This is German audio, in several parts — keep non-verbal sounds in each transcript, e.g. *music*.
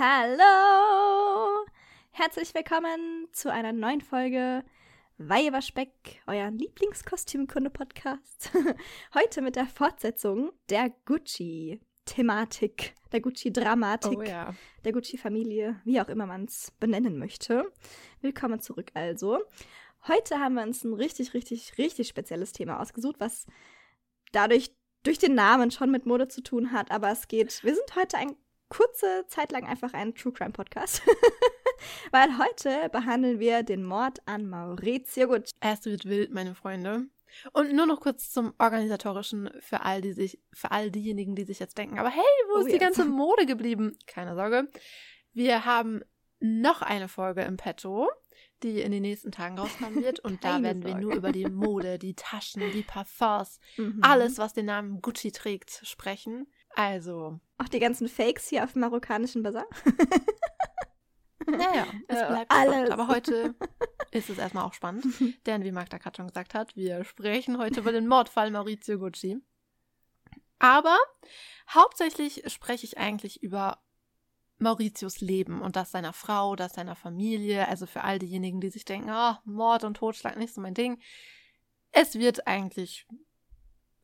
Hallo! Herzlich willkommen zu einer neuen Folge Weiberspeck, euer Lieblingskostümkunde-Podcast. *laughs* Heute mit der Fortsetzung der Gucci-Thematik, der Gucci-Dramatik, Oh ja. der Gucci-Familie, wie auch immer man es benennen möchte. Willkommen zurück also. Heute haben wir uns ein richtig, richtig, richtig spezielles Thema ausgesucht, was dadurch durch den Namen schon mit Mode zu tun hat, aber es geht, wir sind heute ein kurze Zeit lang einfach ein True Crime Podcast. *laughs* Weil heute behandeln wir den Mord an Maurizio Gucci. Es wird wild, meine Freunde. Und nur noch kurz zum Organisatorischen für all, die sich, für all diejenigen, die sich jetzt denken, aber hey, wo Oh, ist die jetzt. ganze *laughs* Mode geblieben? Keine Sorge. Wir haben noch eine Folge im Petto, die in den nächsten Tagen rauskommen *laughs* wird. Und da werden wir Sorge. nur über die Mode, die Taschen, die Parfums, Mhm. alles, was den Namen Gucci trägt, sprechen. Also, Auch die ganzen Fakes hier auf dem marokkanischen Bazar. naja, *laughs* es Ja, bleibt alles. spannend. Aber heute ist es erstmal auch spannend. *laughs* Denn wie Magda gerade schon gesagt hat, wir sprechen heute über den Mordfall Maurizio Gucci. Aber hauptsächlich spreche ich eigentlich über Mauritius Leben und das seiner Frau, das seiner Familie. Also für all diejenigen, die sich denken, ah, Mord und Totschlag nicht so mein Ding. Es wird eigentlich,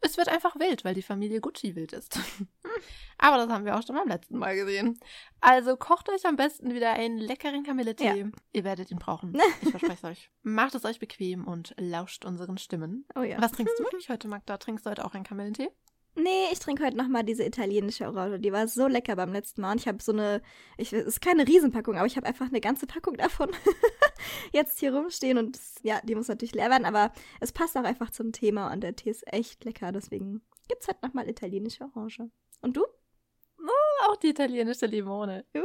es wird einfach wild, weil die Familie Gucci wild ist. *laughs* Aber das haben wir auch schon beim letzten Mal gesehen. Also kocht euch am besten wieder einen leckeren Kamilletee. Ihr werdet ihn brauchen. *laughs* Ich verspreche es euch. Macht es euch bequem und lauscht unseren Stimmen. Oh ja. Was trinkst du *laughs* eigentlich heute, Magda? Trinkst du heute auch einen Kamilletee? Nee, ich trinke heute nochmal diese italienische Orange. Die war so lecker beim letzten Mal. Und ich habe so eine, ich, es ist keine Riesenpackung, aber ich habe einfach eine ganze Packung davon *laughs* jetzt hier rumstehen. Und ja, die muss natürlich leer werden, aber es passt auch einfach zum Thema und der Tee ist echt lecker. Deswegen gibt's heute nochmal italienische Orange. Und du? Auch die italienische Limone. Uh,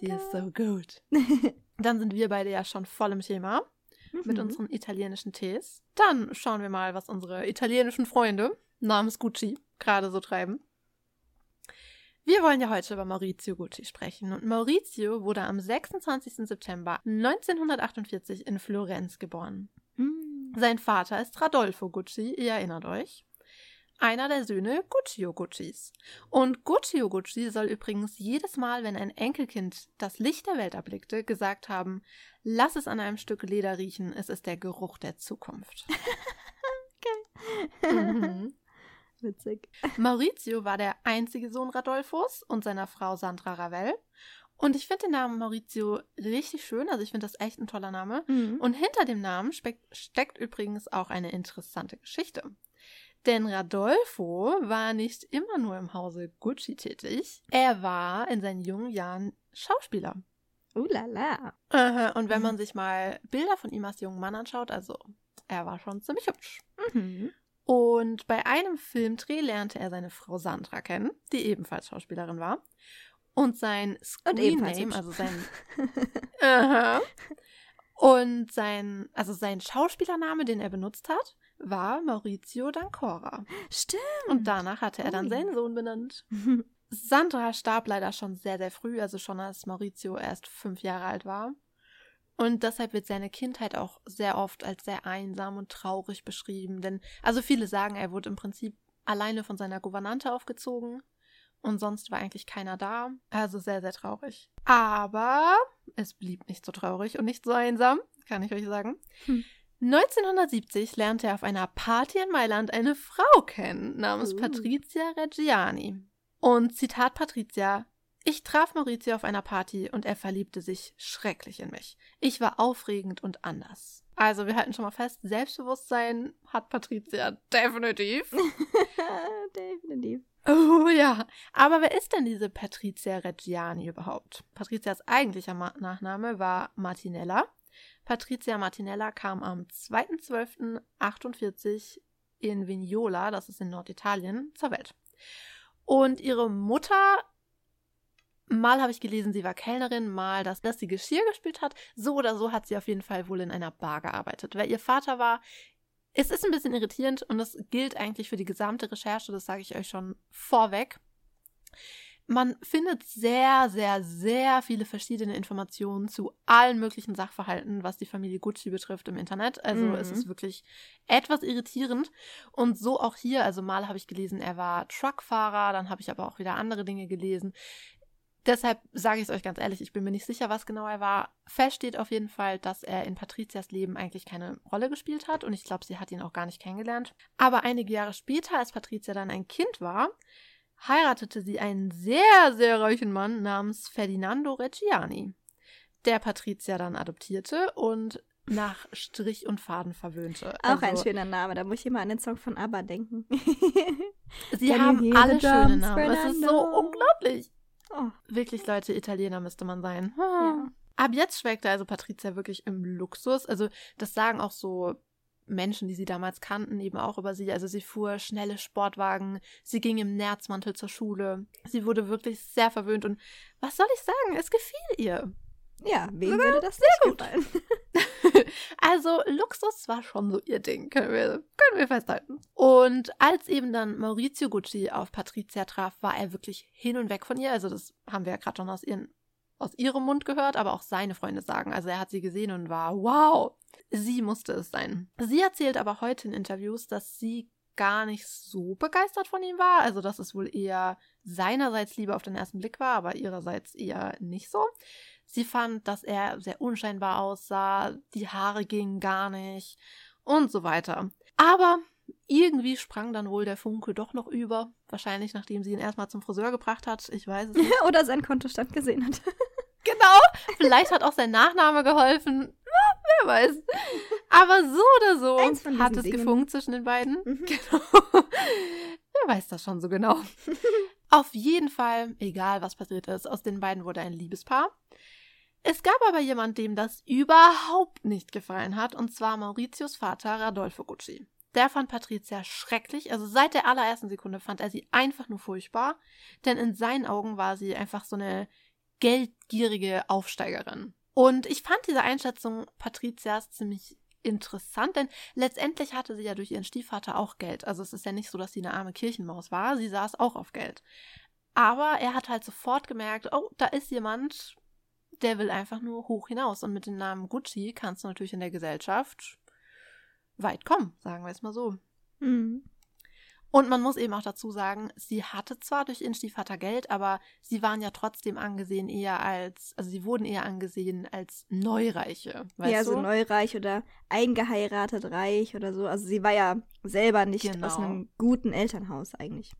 Die lecker. ist so gut. *laughs* Dann sind wir beide ja schon voll im Thema mit Mhm. unseren italienischen Tees. Dann schauen wir mal, was unsere italienischen Freunde namens Gucci gerade so treiben. Wir wollen ja heute über Maurizio Gucci sprechen. Und Maurizio wurde am 26. September 1948 in Florenz geboren. Mm. Sein Vater ist Radolfo Gucci, ihr erinnert euch. Einer der Söhne Guccio Guccis. Und Guccio Gucci soll übrigens jedes Mal, wenn ein Enkelkind das Licht der Welt erblickte, gesagt haben, lass es an einem Stück Leder riechen, es ist der Geruch der Zukunft. *laughs* Mhm. Witzig. Maurizio war der einzige Sohn Radolfos und seiner Frau Sandra Ravel. Und ich finde den Namen Maurizio richtig schön, also ich finde das echt ein toller Name. Mhm. Und hinter dem Namen steckt übrigens auch eine interessante Geschichte. Denn Radolfo war nicht immer nur im Hause Gucci tätig. Er war in seinen jungen Jahren Schauspieler. Uh la la. Und wenn man sich mal Bilder von ihm als jungen Mann anschaut, also er war schon ziemlich hübsch. Mhm. Und bei einem Filmdreh lernte er seine Frau Sandra kennen, die ebenfalls Schauspielerin war. Und sein Und ebenfalls Screen Name, hübsch. also sein *laughs* Aha. Und sein, also sein Schauspielername, den er benutzt hat, war Maurizio D'Ancora. Stimmt. Und danach hatte er dann Ui. seinen Sohn benannt. Sandra starb leider schon sehr, sehr früh, also schon als Maurizio erst fünf Jahre alt war. Und deshalb wird seine Kindheit auch sehr oft als sehr einsam und traurig beschrieben. Denn, also viele sagen, er wurde im Prinzip alleine von seiner Gouvernante aufgezogen und sonst war eigentlich keiner da. Also sehr, sehr traurig. Aber es blieb nicht so traurig und nicht so einsam, kann ich euch sagen. Hm. 1970 lernte er auf einer Party in Mailand eine Frau kennen, namens Uh. Patrizia Reggiani. Und Zitat Patrizia, ich traf Maurizio auf einer Party und er verliebte sich schrecklich in mich. Ich war aufregend und anders. Also wir halten schon mal fest, Selbstbewusstsein hat Patrizia definitiv. *laughs* Definitiv. Oh ja, aber wer ist denn diese Patrizia Reggiani überhaupt? Patrizias eigentlicher Nachname war Martinella. Patrizia Martinella kam am 2.12.48 in Vignola, das ist in Norditalien, zur Welt. Und ihre Mutter, mal habe ich gelesen, sie war Kellnerin, mal, dass, dass sie Geschirr gespielt hat. So oder so hat sie auf jeden Fall wohl in einer Bar gearbeitet. Wer ihr Vater war, es ist ein bisschen irritierend und das gilt eigentlich für die gesamte Recherche, das sage ich euch schon vorweg. Man findet sehr, sehr, sehr viele verschiedene Informationen zu allen möglichen Sachverhalten, was die Familie Gucci betrifft im Internet. Also Mhm. es ist wirklich etwas irritierend. Und so auch hier, also mal habe ich gelesen, er war Truckfahrer, dann habe ich aber auch wieder andere Dinge gelesen. Deshalb sage ich es euch ganz ehrlich, ich bin mir nicht sicher, was genau er war. Fest steht auf jeden Fall, dass er in Patrizias Leben eigentlich keine Rolle gespielt hat und ich glaube, sie hat ihn auch gar nicht kennengelernt. Aber einige Jahre später, als Patricia dann ein Kind war, heiratete sie einen sehr, sehr reichen Mann namens Ferdinando Reggiani, der Patricia dann adoptierte und nach Strich und Faden verwöhnte. Auch also, ein schöner Name, da muss ich immer an den Song von ABBA denken. sie haben alle schöne Namen, es ist so unglaublich. Oh. Wirklich, Leute, Italiener müsste man sein. Ja. Ab jetzt schwelgte also Patricia wirklich im Luxus. Also, das sagen auch so Menschen, die sie damals kannten, eben auch über sie. Also sie fuhr schnelle Sportwagen, sie ging im Nerzmantel zur Schule. Sie wurde wirklich sehr verwöhnt und was soll ich sagen, es gefiel ihr. Ja, wem würde das sehr gut gefallen? *laughs* also Luxus war schon so ihr Ding, können wir, können wir festhalten. Und als eben dann Maurizio Gucci auf Patricia traf, war er wirklich hin und weg von ihr. Also das haben wir ja gerade schon aus, ihren, aus ihrem Mund gehört, aber auch seine Freunde sagen. Also er hat sie gesehen und war, wow, sie musste es sein. Sie erzählt aber heute in Interviews, dass sie gar nicht so begeistert von ihm war. Also, dass es wohl eher seinerseits Liebe auf den ersten Blick war, aber ihrerseits eher nicht so. Sie fand, dass er sehr unscheinbar aussah, die Haare gingen gar nicht und so weiter. Aber irgendwie sprang dann wohl der Funke doch noch über. Wahrscheinlich, nachdem sie ihn erstmal zum Friseur gebracht hat. Ich weiß es nicht. *laughs* Oder sein Kontostand gesehen hat. *laughs* genau. Vielleicht hat auch sein Nachname geholfen. wer weiß. Aber so oder so hat es Dingen. gefunkt zwischen den beiden. Mhm. *laughs* Genau. wer weiß das schon so genau. Auf jeden Fall, egal was passiert ist, aus den beiden wurde ein Liebespaar. Es gab aber jemand, dem das überhaupt nicht gefallen hat, und zwar Mauritius Vater Radolfo Gucci. Der fand Patricia schrecklich, also seit der allerersten Sekunde fand er sie einfach nur furchtbar, denn in seinen Augen war sie einfach so eine geldgierige Aufsteigerin. Und ich fand diese Einschätzung Patricias ziemlich interessant, denn letztendlich hatte sie ja durch ihren Stiefvater auch Geld. Also es ist ja nicht so, dass sie eine arme Kirchenmaus war, sie saß auch auf Geld. Aber er hat halt sofort gemerkt, oh, da ist jemand, der will einfach nur hoch hinaus. Und mit dem Namen Gucci kannst du natürlich in der Gesellschaft weit kommen, sagen wir es mal so. Mhm. Und man muss eben auch dazu sagen, sie hatte zwar durch ihren Stiefvater Geld, aber sie waren ja trotzdem angesehen eher als, also sie wurden eher angesehen als Neureiche. Weißt ja, du? so neureich oder eingeheiratet reich oder so. Also sie war ja selber nicht genau. aus einem guten Elternhaus eigentlich.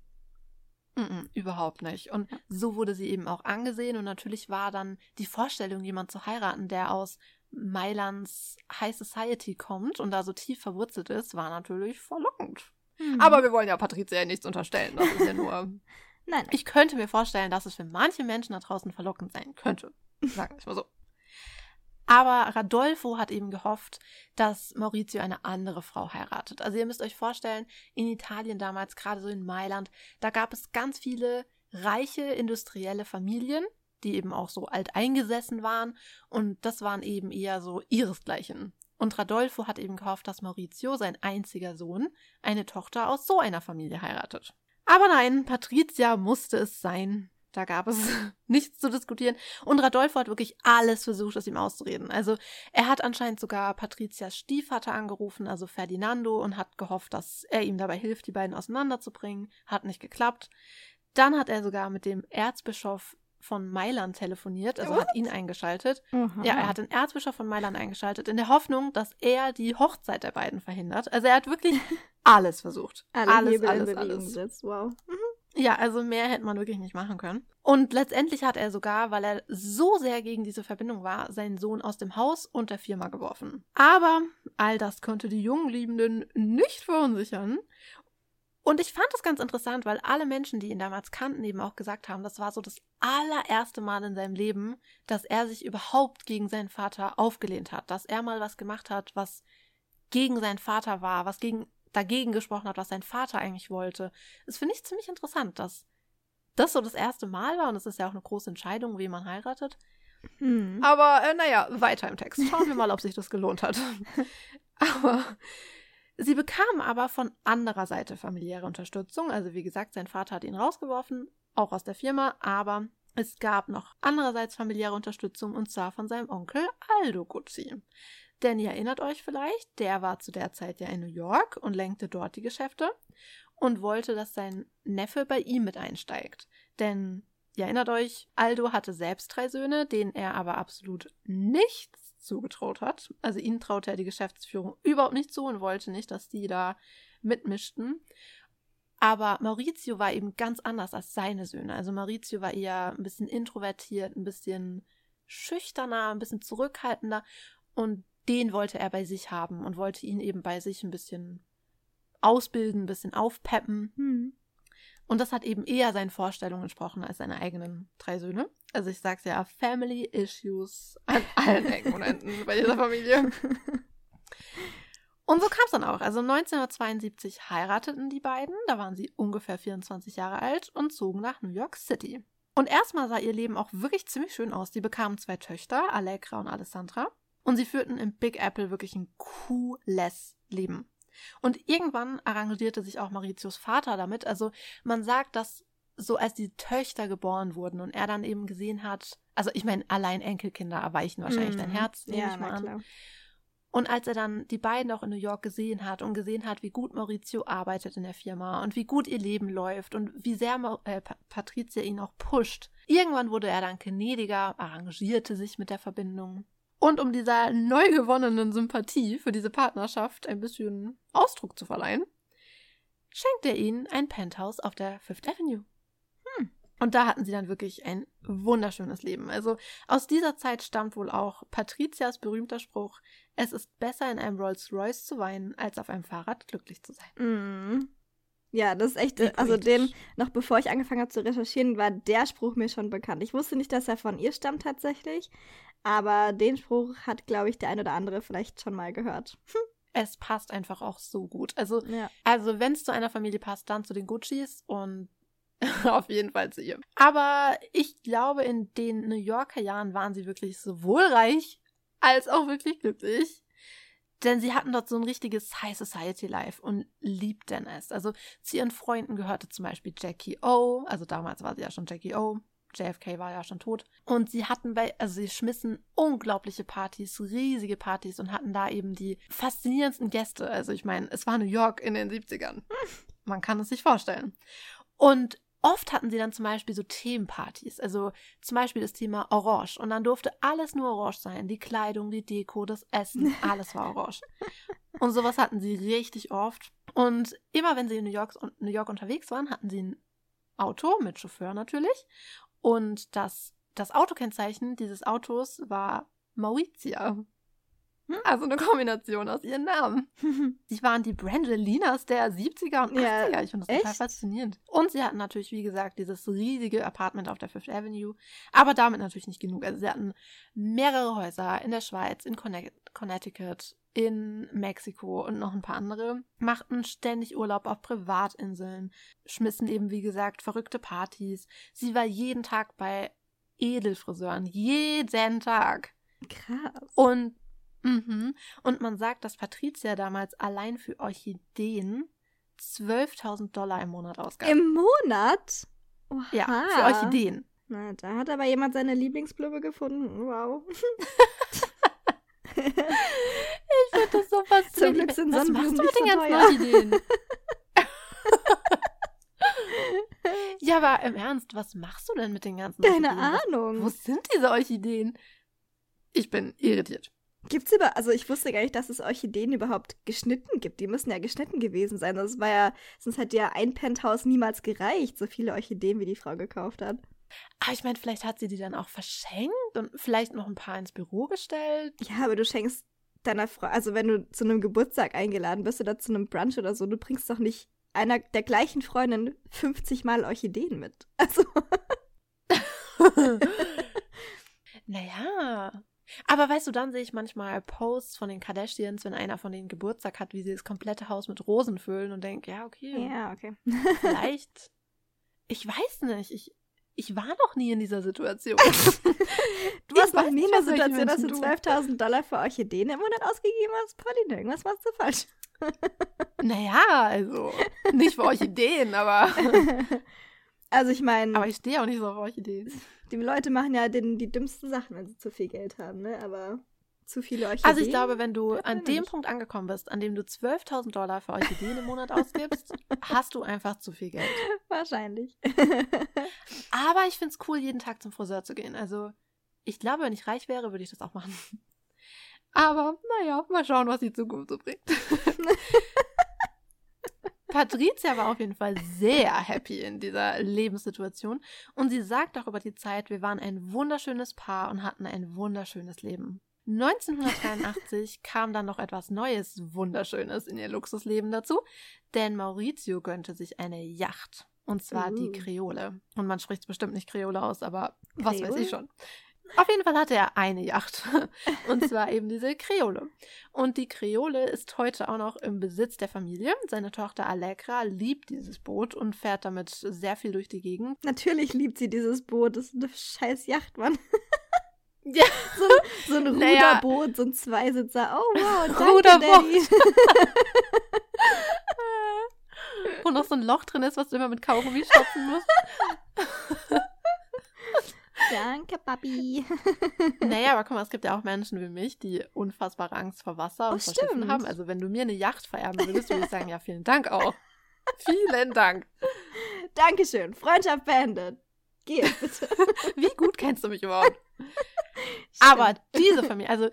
Mm -mm, überhaupt nicht. Und so wurde sie eben auch angesehen. Und natürlich war dann die Vorstellung, jemand zu heiraten, der aus Mailands High Society kommt und da so tief verwurzelt ist, war natürlich verlockend. Mhm. Aber wir wollen ja Patricia nichts unterstellen. Das ist ja nur. *laughs* Nein. Ich könnte mir vorstellen, dass es für manche Menschen da draußen verlockend sein könnte. Sagen wir mal so. Aber Radolfo hat eben gehofft, dass Maurizio eine andere Frau heiratet. Also ihr müsst euch vorstellen, in Italien damals, gerade so in Mailand, da gab es ganz viele reiche industrielle Familien, die eben auch so alt eingesessen waren. Und das waren eben eher so ihresgleichen. Und Radolfo hat eben gehofft, dass Maurizio, sein einziger Sohn, eine Tochter aus so einer Familie heiratet. Aber nein, Patricia musste es sein. Da gab es *laughs* nichts zu diskutieren. Und Radolfo hat wirklich alles versucht, es ihm auszureden. Also er hat anscheinend sogar Patrizias Stiefvater angerufen, also Ferdinando, und hat gehofft, dass er ihm dabei hilft, die beiden auseinanderzubringen. Hat nicht geklappt. Dann hat er sogar mit dem Erzbischof von Mailand telefoniert, also What? hat ihn eingeschaltet. Aha. Ja, er hat den Erzbischof von Mailand eingeschaltet, in der Hoffnung, dass er die Hochzeit der beiden verhindert. Also er hat wirklich *laughs* alles versucht. Alle alles, Hebel alles, alles. Wow. Mhm. Ja, also mehr hätte man wirklich nicht machen können. Und letztendlich hat er sogar, weil er so sehr gegen diese Verbindung war, seinen Sohn aus dem Haus und der Firma geworfen. Aber all das konnte die jungen Liebenden nicht verunsichern. Und ich fand das ganz interessant, weil alle Menschen, die ihn damals kannten, eben auch gesagt haben, das war so das allererste Mal in seinem Leben, dass er sich überhaupt gegen seinen Vater aufgelehnt hat, dass er mal was gemacht hat, was gegen seinen Vater war, was gegen dagegen gesprochen hat, was sein Vater eigentlich wollte. Das finde ich ziemlich interessant, dass das so das erste Mal war und es ist ja auch eine große Entscheidung, wie man heiratet. Hm. Aber äh, naja, weiter im Text. Schauen wir mal, ob sich das gelohnt hat. *laughs* aber sie bekamen aber von anderer Seite familiäre Unterstützung. Also wie gesagt, sein Vater hat ihn rausgeworfen, auch aus der Firma, aber es gab noch andererseits familiäre Unterstützung und zwar von seinem Onkel Aldo Guzzi. Denn ihr erinnert euch vielleicht, der war zu der Zeit ja in New York und lenkte dort die Geschäfte und wollte, dass sein Neffe bei ihm mit einsteigt. Denn ihr erinnert euch, Aldo hatte selbst drei Söhne, denen er aber absolut nichts zugetraut hat. Also ihnen traute er die Geschäftsführung überhaupt nicht zu und wollte nicht, dass die da mitmischten. Aber Maurizio war eben ganz anders als seine Söhne. Also Maurizio war eher ein bisschen introvertiert, ein bisschen schüchterner, ein bisschen zurückhaltender und den wollte er bei sich haben und wollte ihn eben bei sich ein bisschen ausbilden, ein bisschen aufpeppen. Hm. Und das hat eben eher seinen Vorstellungen entsprochen als seine eigenen drei Söhne. Also ich sag's ja, Family Issues an *laughs* allen Ecken und Enden bei dieser Familie. *laughs* Und so kam es dann auch. Also 1972 heirateten die beiden, da waren sie ungefähr 24 Jahre alt und zogen nach New York City. Und erstmal sah ihr Leben auch wirklich ziemlich schön aus. Die bekamen zwei Töchter, Allegra und Alessandra. Und sie führten im Big Apple wirklich ein cooles Leben. Und irgendwann arrangierte sich auch Mauritius Vater damit. Also man sagt, dass so als die Töchter geboren wurden und er dann eben gesehen hat, also ich meine, allein Enkelkinder erweichen wahrscheinlich mm. dein Herz, nehme ja, ich mal an. Klar. Und als er dann die beiden auch in New York gesehen hat und gesehen hat, wie gut Maurizio arbeitet in der Firma und wie gut ihr Leben läuft und wie sehr Ma äh, Patricia ihn auch pusht, irgendwann wurde er dann gnädiger, arrangierte sich mit der Verbindung. Und um dieser neu gewonnenen Sympathie für diese Partnerschaft ein bisschen Ausdruck zu verleihen, schenkt er ihnen ein Penthouse auf der Fifth Avenue. Hm. Und da hatten sie dann wirklich ein wunderschönes Leben. Also aus dieser Zeit stammt wohl auch Patrizias berühmter Spruch, es ist besser in einem Rolls-Royce zu weinen, als auf einem Fahrrad glücklich zu sein. Mm. Ja, das ist echt, also den, noch bevor ich angefangen habe zu recherchieren, war der Spruch mir schon bekannt. Ich wusste nicht, dass er von ihr stammt tatsächlich, aber den Spruch hat, glaube ich, der ein oder andere vielleicht schon mal gehört. *laughs* es passt einfach auch so gut. Also, ja. also wenn es zu einer Familie passt, dann zu den Guccis und *laughs* auf jeden Fall zu ihr. Aber ich glaube, in den New Yorker Jahren waren sie wirklich sowohl reich als auch wirklich glücklich. Denn sie hatten dort so ein richtiges High Society Life und liebten es. Also zu ihren Freunden gehörte zum Beispiel Jackie O. Also damals war sie ja schon Jackie O. JFK war ja schon tot. Und sie hatten bei, also sie schmissen unglaubliche Partys, riesige Partys und hatten da eben die faszinierendsten Gäste. Also ich meine, es war New York in den 70ern. Man kann es sich vorstellen. Und Oft hatten sie dann zum Beispiel so Themenpartys, also zum Beispiel das Thema Orange. Und dann durfte alles nur Orange sein. Die Kleidung, die Deko, das Essen, *laughs* alles war Orange. Und sowas hatten sie richtig oft. Und immer wenn sie in New York, New York unterwegs waren, hatten sie ein Auto mit Chauffeur natürlich. Und das, das Autokennzeichen dieses Autos war Maurizia. Hm? Also eine Kombination aus ihren Namen. *laughs* Sie waren die Brangelinas der 70er und 80er. Ja, ich finde das echt? total faszinierend. Und sie hatten natürlich, wie gesagt, dieses riesige Apartment auf der Fifth Avenue. Aber damit natürlich nicht genug. Also sie hatten mehrere Häuser in der Schweiz, in Connecticut, in Mexiko und noch ein paar andere, machten ständig Urlaub auf Privatinseln, schmissen eben, wie gesagt, verrückte Partys. Sie war jeden Tag bei Edelfriseuren. Jeden Tag. Krass. Und Mhm. Und man sagt, dass Patricia damals allein für Orchideen 12.000 Dollar im Monat ausgab. Im Monat? Oha. Ja, für Orchideen. Na, da hat aber jemand seine Lieblingsblume gefunden. Wow. *laughs* *laughs* ich finde das so faszinierend. Zum Glück sind Was machst du mit den ganzen teuer. Orchideen? *laughs* ja, aber im Ernst, was machst du denn mit den ganzen? Keine Ahnung. Wo sind diese Orchideen? Ich bin irritiert. Gibt's über, also ich wusste gar nicht, dass es Orchideen überhaupt geschnitten gibt. Die müssen ja geschnitten gewesen sein. Das war ja, sonst hätte ja ein Penthouse niemals gereicht, so viele Orchideen, wie die Frau gekauft hat. Aber ich meine, vielleicht hat sie die dann auch verschenkt und vielleicht noch ein paar ins Büro gestellt. Ja, aber du schenkst deiner Frau, also wenn du zu einem Geburtstag eingeladen bist oder zu einem Brunch oder so, du bringst doch nicht einer der gleichen Freundin 50 Mal Orchideen mit. *laughs* Also. naja, aber weißt du, dann sehe ich manchmal Posts von den Kardashians, wenn einer von denen Geburtstag hat, wie sie das komplette Haus mit Rosen füllen und denke, ja, okay. Ja, okay. *laughs* Vielleicht. Ich weiß nicht. Ich, ich war noch nie in dieser Situation. *laughs* du warst noch nie in der Situation, dass du 12.000 Dollar für Orchideen im Monat ausgegeben hast? Pauline, irgendwas machst du falsch. *laughs* naja, also nicht für Orchideen, aber. *laughs* Also ich meine. Aber ich stehe auch nicht so auf Orchideen. Die Leute machen ja den, die dümmsten Sachen, wenn sie zu viel Geld haben, ne? Aber Zu viele Orchideen. Also ich glaube, wenn du an dem. Punkt angekommen bist, an dem du 12.000 Dollar für Orchideen im Monat ausgibst, *laughs* hast du einfach zu viel Geld. Wahrscheinlich. *laughs* Aber ich finde es cool, jeden Tag zum Friseur zu gehen. Also ich glaube, wenn ich reich wäre, würde ich das auch machen. Aber naja, mal schauen, was die Zukunft so bringt. *laughs* Patricia war auf jeden Fall sehr happy in dieser Lebenssituation und sie sagt auch über die Zeit, wir waren ein wunderschönes Paar und hatten ein wunderschönes Leben. 1983 kam dann noch etwas Neues, Wunderschönes in ihr Luxusleben dazu, denn Maurizio gönnte sich eine Yacht. Und zwar die Uh. Kreole. Und man spricht bestimmt nicht Kreole aus, aber was weiß ich schon. Auf jeden Fall hatte er eine Yacht. *laughs* Und zwar eben diese Kreole. Und die Kreole ist heute auch noch im Besitz der Familie. Seine Tochter Allegra liebt dieses Boot und fährt damit sehr viel durch die Gegend. Natürlich liebt sie dieses Boot. Das ist eine scheiß Yacht, Mann. *laughs* Ja. So ein, so ein Naja. Ruderboot, so ein Zweisitzer. Oh wow, danke, Ruderboot. *laughs* Daddy. Wo noch so ein Loch drin ist, was du immer mit Kaugummi stopfen musst. *laughs* danke, Papi. *laughs* Naja, aber guck mal, es gibt ja auch Menschen wie mich, die unfassbare Angst vor Wasser Oh, und vor Schiffen haben. Also wenn du mir eine Yacht vererben würdest, würde ich sagen, ja, vielen Dank auch. Vielen Dank. Dankeschön. Freundschaft beendet. Geh bitte. Wie gut kennst du mich überhaupt? *laughs* Aber diese Familie, also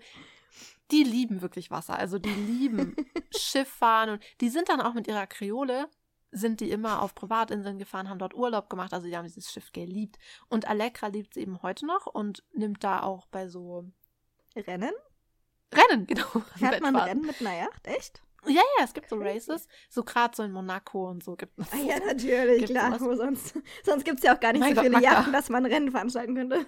die lieben wirklich Wasser. Also die lieben *laughs* Schifffahren und die sind dann auch mit ihrer Kreole, sind die immer auf Privatinseln gefahren, haben dort Urlaub gemacht. Also die haben dieses Schiff geliebt. Und Allegra liebt sie eben heute noch und nimmt da auch bei so Rennen? Rennen, genau. *laughs* Fährt man. Rennen mit einer Yacht? Echt? Ja, ja, es gibt so. Races. So gerade so in Monaco und so gibt es. Ah ja, natürlich, klar. Wo sonst sonst gibt es ja auch gar nicht Mein so Gott, viele. Yachten, dass man Rennen veranstalten könnte.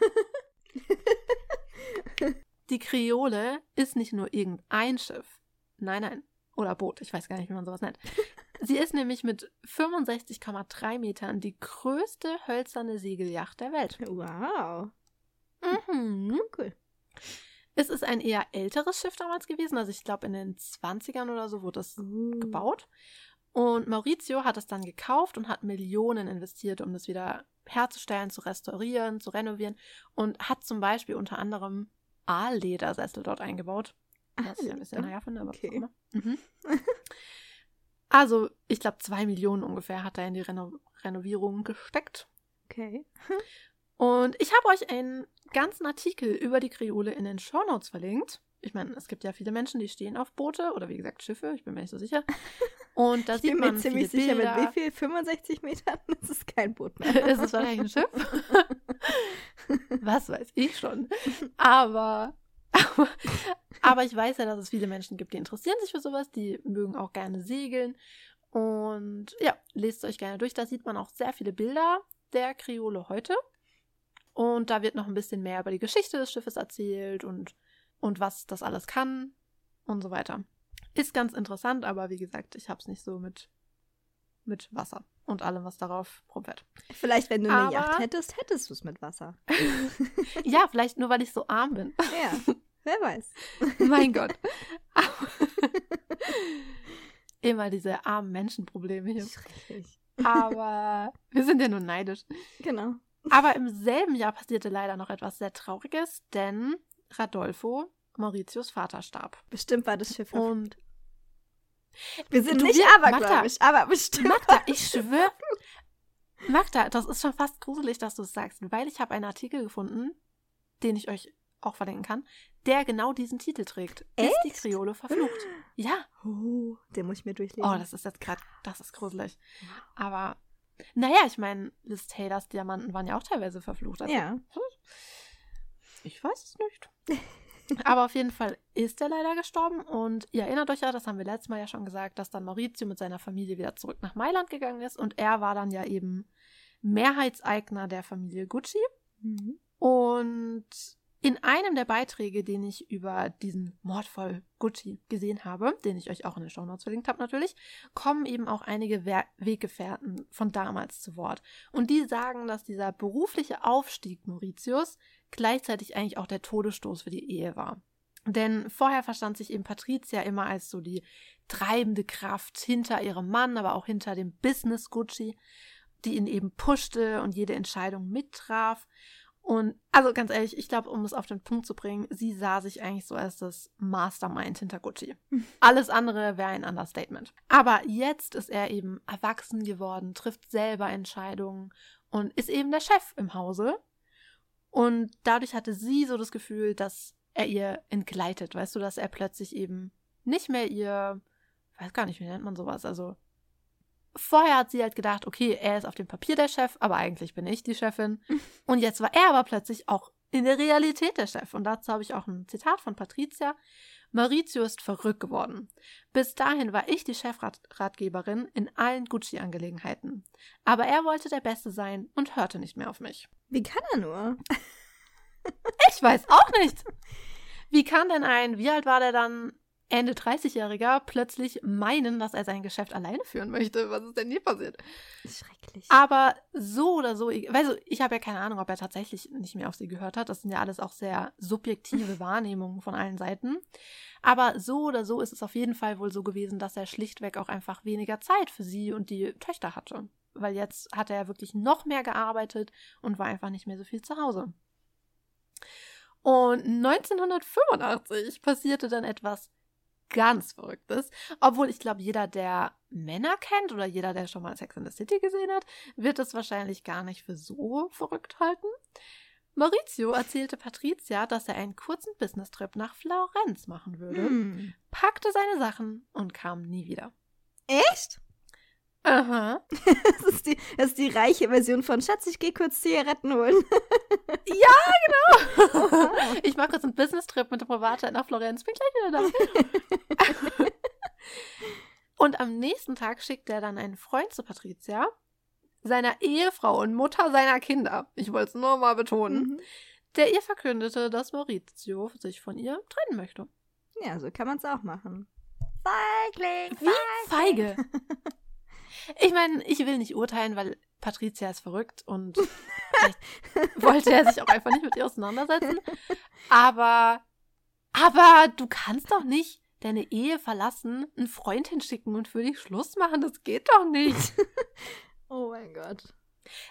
Die Kreole ist nicht nur irgendein Schiff. Nein, nein. Oder Boot. Ich weiß gar nicht, wie man sowas nennt. Sie ist nämlich mit 65,3 Metern die größte hölzerne Segelyacht der Welt. Wow. Mhm. Cool. Es ist ein eher älteres Schiff damals gewesen. Also ich glaube, in den 20ern oder so wurde es Uh. gebaut. Und Maurizio hat es dann gekauft und hat Millionen investiert, um das wieder herzustellen, zu restaurieren, zu renovieren und hat zum Beispiel unter anderem Aaledersessel dort eingebaut. Was ich ein bisschen naja finde, aber Okay. *laughs* Mhm. Also, ich glaube, zwei Millionen ungefähr hat er in die Reno Renovierung gesteckt. Okay. Und ich habe euch einen ganzen Artikel über die Kreole in den Shownotes verlinkt. Ich meine, es gibt ja viele Menschen, die stehen auf Boote oder wie gesagt Schiffe, ich bin mir nicht so sicher. *laughs* Und da Ich sieht bin man mir ziemlich sicher, Bilder. mit wie viel? 65 Metern? *laughs* Das ist kein Boot mehr. *laughs* ist es wahrscheinlich ein Schiff? Was weiß ich schon. Aber, aber, aber ich weiß ja, dass es viele Menschen gibt, die interessieren sich für sowas, die mögen auch gerne segeln. Und ja, lest euch gerne durch. Da sieht man auch sehr viele Bilder der Kreole heute. Und da wird noch ein bisschen mehr über die Geschichte des Schiffes erzählt und, und was das alles kann und so weiter. Ist ganz interessant, aber wie gesagt, ich habe es nicht so mit, mit Wasser und allem, was darauf rumfährt. Vielleicht, wenn du eine Aber- Yacht hättest, hättest du es mit Wasser. *laughs* Ja, vielleicht nur, weil ich so arm bin. *laughs* Ja, wer weiß. mein Gott. *laughs* Immer diese armen Menschenprobleme hier. Schrecklich. Aber wir sind ja nur neidisch. Genau. Aber im selben Jahr passierte leider noch etwas sehr Trauriges, denn Radolfo, Mauritius Vater, starb. Bestimmt war das Schiff. Und wir sind nicht abergläubisch, aber bestimmt. Magda, ich *laughs* schwöre. Magda, das ist schon fast gruselig, dass du es sagst, weil ich habe einen Artikel gefunden, den ich euch auch verlinken kann, der genau diesen Titel trägt. Ist die Echt? Kreole verflucht? Ja. Oh, den muss ich mir durchlesen. Oh, das ist jetzt gerade, das ist gruselig. Aber, naja, ich meine, Liz Taylors Diamanten waren ja auch teilweise verflucht. Also, ja. Ich weiß es nicht. *laughs* Aber auf jeden Fall ist er leider gestorben und ihr erinnert euch ja, das haben wir letztes Mal ja schon gesagt, dass dann Maurizio mit seiner Familie wieder zurück nach Mailand gegangen ist und er war dann ja eben Mehrheitseigner der Familie Gucci. Mhm. Und in einem der Beiträge, den ich über diesen Mordfall Gucci gesehen habe, den ich euch auch in den Shownotes verlinkt habe natürlich, kommen eben auch einige We Weggefährten von damals zu Wort. Und die sagen, dass dieser berufliche Aufstieg Mauritius gleichzeitig eigentlich auch der Todesstoß für die Ehe war. Denn vorher verstand sich eben Patricia immer als so die treibende Kraft hinter ihrem Mann, aber auch hinter dem Business Gucci, die ihn eben pushte und jede Entscheidung mittraf. Und also ganz ehrlich, ich glaube, um es auf den Punkt zu bringen, sie sah sich eigentlich so als das Mastermind hinter Gucci. *laughs* Alles andere wäre ein Understatement. Aber jetzt ist er eben erwachsen geworden, trifft selber Entscheidungen und ist eben der Chef im Hause. Und dadurch hatte sie so das Gefühl, dass er ihr entgleitet, weißt du, dass er plötzlich eben nicht mehr ihr, weiß gar nicht, wie nennt man sowas, also vorher hat sie halt gedacht, okay, er ist auf dem Papier der Chef, aber eigentlich bin ich die Chefin. *laughs* Und jetzt war er aber plötzlich auch in der Realität der Chef. Und dazu habe ich auch ein Zitat von Patricia. Maurizio ist verrückt geworden. Bis dahin war ich die Chefratgeberin in allen Gucci-Angelegenheiten. Aber er wollte der Beste sein und hörte nicht mehr auf mich. Wie kann er nur? ich weiß auch nicht. Wie kann denn ein, wie alt war der dann? Ende 30-Jähriger plötzlich meinen, dass er sein Geschäft alleine führen möchte. Was ist denn hier passiert? Schrecklich. Aber so oder so, also ich habe ja keine Ahnung, ob er tatsächlich nicht mehr auf sie gehört hat. Das sind ja alles auch sehr subjektive *laughs* Wahrnehmungen von allen Seiten. Aber so oder so ist es auf jeden Fall wohl so gewesen, dass er schlichtweg auch einfach weniger Zeit für sie und die Töchter hatte. Weil jetzt hat er ja wirklich noch mehr gearbeitet und war einfach nicht mehr so viel zu Hause. Und 1985 passierte dann etwas ganz Verrücktes. Obwohl ich glaube, jeder, der Männer kennt oder jeder, der schon mal Sex in the City gesehen hat, wird es wahrscheinlich gar nicht für so verrückt halten. Maurizio erzählte Patricia, dass er einen kurzen Business-Trip nach Florenz machen würde, Hm. packte seine Sachen und kam nie wieder. Echt? Aha. *laughs* Das ist, die, das ist die reiche Version von Schatz, ich gehe kurz Zigaretten holen. *laughs* Ich mache jetzt einen Business-Trip mit der Privatjet nach Florenz, bin gleich wieder da. *laughs* und am nächsten Tag schickt er dann einen Freund zu Patricia, seiner Ehefrau und Mutter seiner Kinder. Ich wollte es nur mal betonen. Mhm. Der ihr verkündete, dass Maurizio sich von ihr trennen möchte. Ja, so kann man es auch machen. Feigling, Wie feige. Ich meine, ich will nicht urteilen, weil Patricia ist verrückt und wollte er sich auch einfach nicht mit ihr auseinandersetzen. Aber, aber du kannst doch nicht deine Ehe verlassen, einen Freund hinschicken und für dich Schluss machen. Das geht doch nicht. *laughs* Oh mein Gott.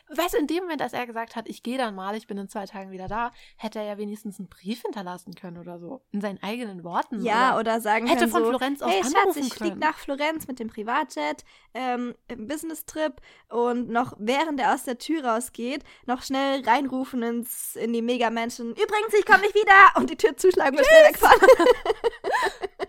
Weißt du, in dem Moment, als er gesagt hat, ich gehe dann mal, ich bin in zwei Tagen wieder da, hätte er ja wenigstens einen Brief hinterlassen können oder so. In seinen eigenen Worten. Ja, oder sagen hätte können von so, Florenz aus hey Schatz, ich fliege nach Florenz mit dem Privatjet, ähm, im Business-Trip und noch während er aus der Tür rausgeht, noch schnell reinrufen ins, in die Mega-Mansion. Übrigens, ich komme nicht wieder! Und die Tür zuschlagen und schnell wegfahren. *laughs*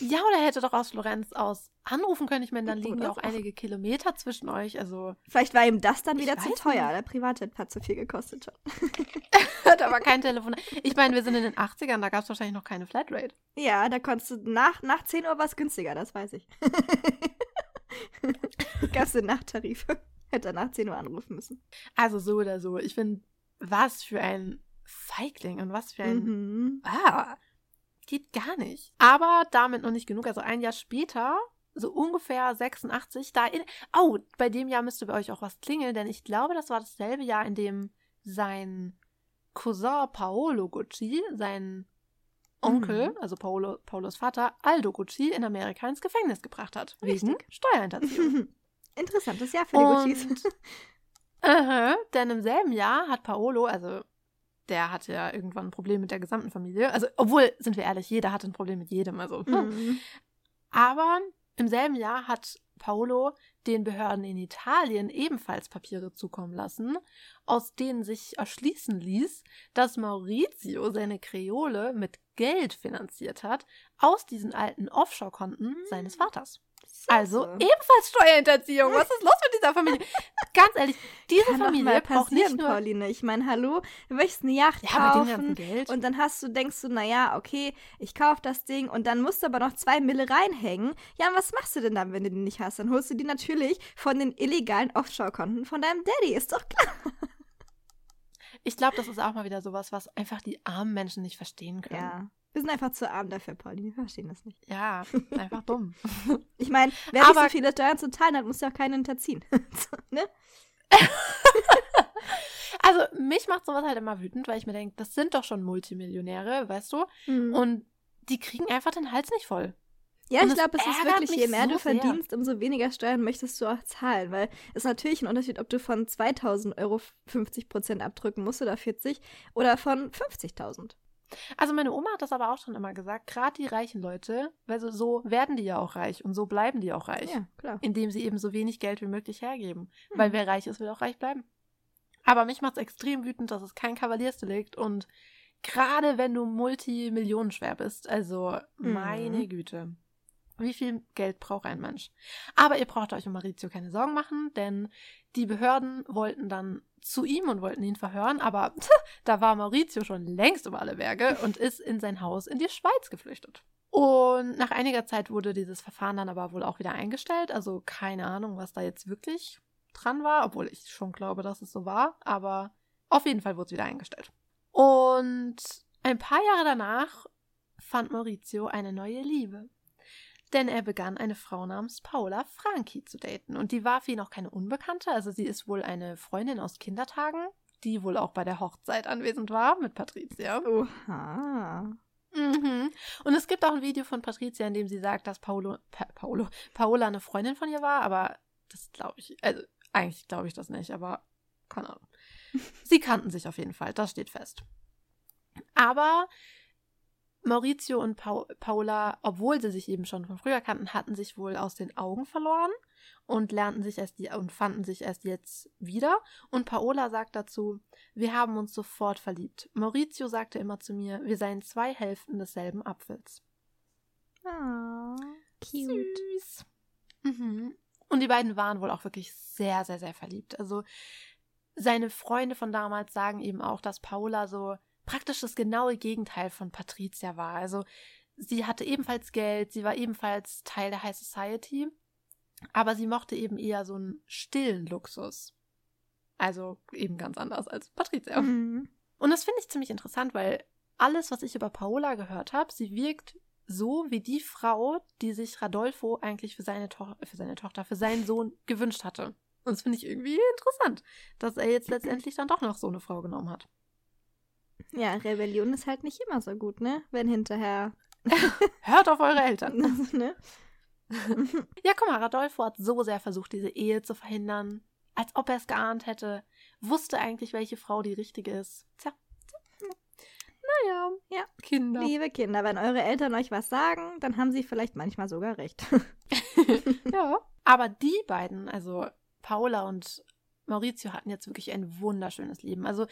Ja, oder er hätte doch aus Florenz aus anrufen können. Ich meine, dann liegen ja auch einige Kilometer zwischen euch. Also Vielleicht war ihm das dann wieder zu teuer. nicht. Der Privatjet hat zu viel gekostet schon. *laughs* hat aber kein Telefon. Ich meine, wir sind in den 80ern, da gab es wahrscheinlich noch keine Flatrate. Ja, da konntest du nach, nach 10 Uhr was günstiger, das weiß ich. *laughs* Gab's den Nachttarif. Hätte er nach 10 Uhr anrufen müssen. Also so oder so. Ich finde, was für ein Feigling und was für ein. Mhm. Ah, geht gar nicht. Aber damit noch nicht genug. Also ein Jahr später, so ungefähr 86, da in. Oh, bei dem Jahr müsste bei euch auch was klingeln, denn ich glaube, das war dasselbe Jahr, in dem sein Cousin Paolo Gucci, sein Onkel, Mhm. also Paolo, Paolos Vater, Aldo Gucci, in Amerika ins Gefängnis gebracht hat. Wegen Richtig. Steuerhinterziehung. *laughs* Interessantes Jahr für die Guccis. Und, Aha, denn im selben Jahr hat Paolo, also der hatte ja irgendwann ein Problem mit der gesamten Familie. Also, obwohl, sind wir ehrlich, jeder hatte ein Problem mit jedem. Also, hm. Mhm. Aber im selben Jahr hat Paolo den Behörden in Italien ebenfalls Papiere zukommen lassen, aus denen sich erschließen ließ, dass Maurizio seine Kreole mit Geld finanziert hat aus diesen alten Offshore-Konten seines Vaters. Also So. ebenfalls Steuerhinterziehung. Was ist los mit dieser Familie? *laughs* Ganz ehrlich, diese Kann Familie braucht nicht nur. Pauline. Ich meine, hallo, du möchtest eine Yacht Ja, kaufen Geld. und dann hast du, denkst du, naja, okay, ich kaufe das Ding und dann musst du aber noch zwei Mille reinhängen. Ja, und was machst du denn dann, wenn du die nicht hast? Dann holst du die natürlich von den illegalen Offshore-Konten von deinem Daddy, ist doch klar. Ich glaube, das ist auch mal wieder sowas, was einfach die armen Menschen nicht verstehen können. Ja. Wir sind einfach zu arm dafür, Pauline. Wir verstehen das nicht. Ja, einfach dumm. *laughs* Ich meine, wer nicht Aber- so viele Steuern zu zahlen hat, muss ja auch keinen hinterziehen. *laughs* so, ne? *laughs* Also, mich macht sowas halt immer wütend, weil ich mir denke, das sind doch schon Multimillionäre, weißt du? Und Und die kriegen einfach den Hals nicht voll. Ja, Und ich glaube, es ist wirklich, je mehr so du sehr. verdienst, umso weniger Steuern möchtest du auch zahlen, weil es ist natürlich ein Unterschied, ob du von 2000 Euro 50 Prozent abdrücken musst oder 40 oder von 50.000. Also meine Oma hat das aber auch schon immer gesagt, gerade die reichen Leute, weil so, so werden die ja auch reich und so bleiben die auch reich, Ja, klar. indem sie eben so wenig Geld wie möglich hergeben. Hm. Weil wer reich ist, will auch reich bleiben. Aber mich macht es extrem wütend, dass es kein Kavaliersdelikt und gerade wenn du multimillionenschwer bist, also Mhm. meine Güte. Wie viel Geld braucht ein Mensch? Aber ihr braucht euch um Maurizio keine Sorgen machen, denn die Behörden wollten dann zu ihm und wollten ihn verhören, aber *laughs* da war Maurizio schon längst über alle Berge und ist in sein Haus in die Schweiz geflüchtet. Und nach einiger Zeit wurde dieses Verfahren dann aber wohl auch wieder eingestellt. Also keine Ahnung, was da jetzt wirklich dran war, obwohl ich schon glaube, dass es so war. Aber auf jeden Fall wurde es wieder eingestellt. Und ein paar Jahre danach fand Maurizio eine neue Liebe. Denn er begann eine Frau namens Paula Franchi zu daten. Und die war für ihn auch keine Unbekannte. Also sie ist wohl eine Freundin aus Kindertagen, die wohl auch bei der Hochzeit anwesend war mit Patricia. Oha. Mhm. Und es gibt auch ein Video von Patricia, in dem sie sagt, dass Paolo, pa Paolo, Paola eine Freundin von ihr war, aber das glaube ich, also eigentlich glaube ich das nicht, aber keine Ahnung. *laughs* Sie kannten sich auf jeden Fall, das steht fest. Aber Maurizio und pa Paola, obwohl sie sich eben schon von früher kannten, hatten sich wohl aus den Augen verloren und lernten sich erst die und fanden sich erst jetzt wieder. Und Paola sagt dazu, wir haben uns sofort verliebt. Maurizio sagte immer zu mir, wir seien zwei Hälften desselben Apfels. Ah, cute. Süß. Mhm. Und die beiden waren wohl auch wirklich sehr, sehr, sehr verliebt. Also seine Freunde von damals sagen eben auch, dass Paola so praktisch das genaue Gegenteil von Patricia war. Also sie hatte ebenfalls Geld, sie war ebenfalls Teil der High Society, aber sie mochte eben eher so einen stillen Luxus. Also eben ganz anders als Patricia. Mhm. Und das finde ich ziemlich interessant, weil alles, was ich über Paola gehört habe, sie wirkt so wie die Frau, die sich Radolfo eigentlich für seine, to für seine Tochter, für seinen Sohn gewünscht hatte. Und das finde ich irgendwie interessant, dass er jetzt letztendlich dann doch noch so eine Frau genommen hat. Ja, *laughs* Rebellion ist halt nicht immer so gut, ne? Wenn hinterher. *laughs* Hört auf eure Eltern. *laughs* Also, ne? Ja, guck mal, Radolfo hat so sehr versucht, diese Ehe zu verhindern, als ob er es geahnt hätte, wusste eigentlich, welche Frau die richtige ist. Tja. tja. Naja, Ja. Kinder. Liebe Kinder, wenn eure Eltern euch was sagen, dann haben sie vielleicht manchmal sogar recht. ja. Aber die beiden, also Paula und Maurizio, hatten jetzt wirklich ein wunderschönes Leben. Also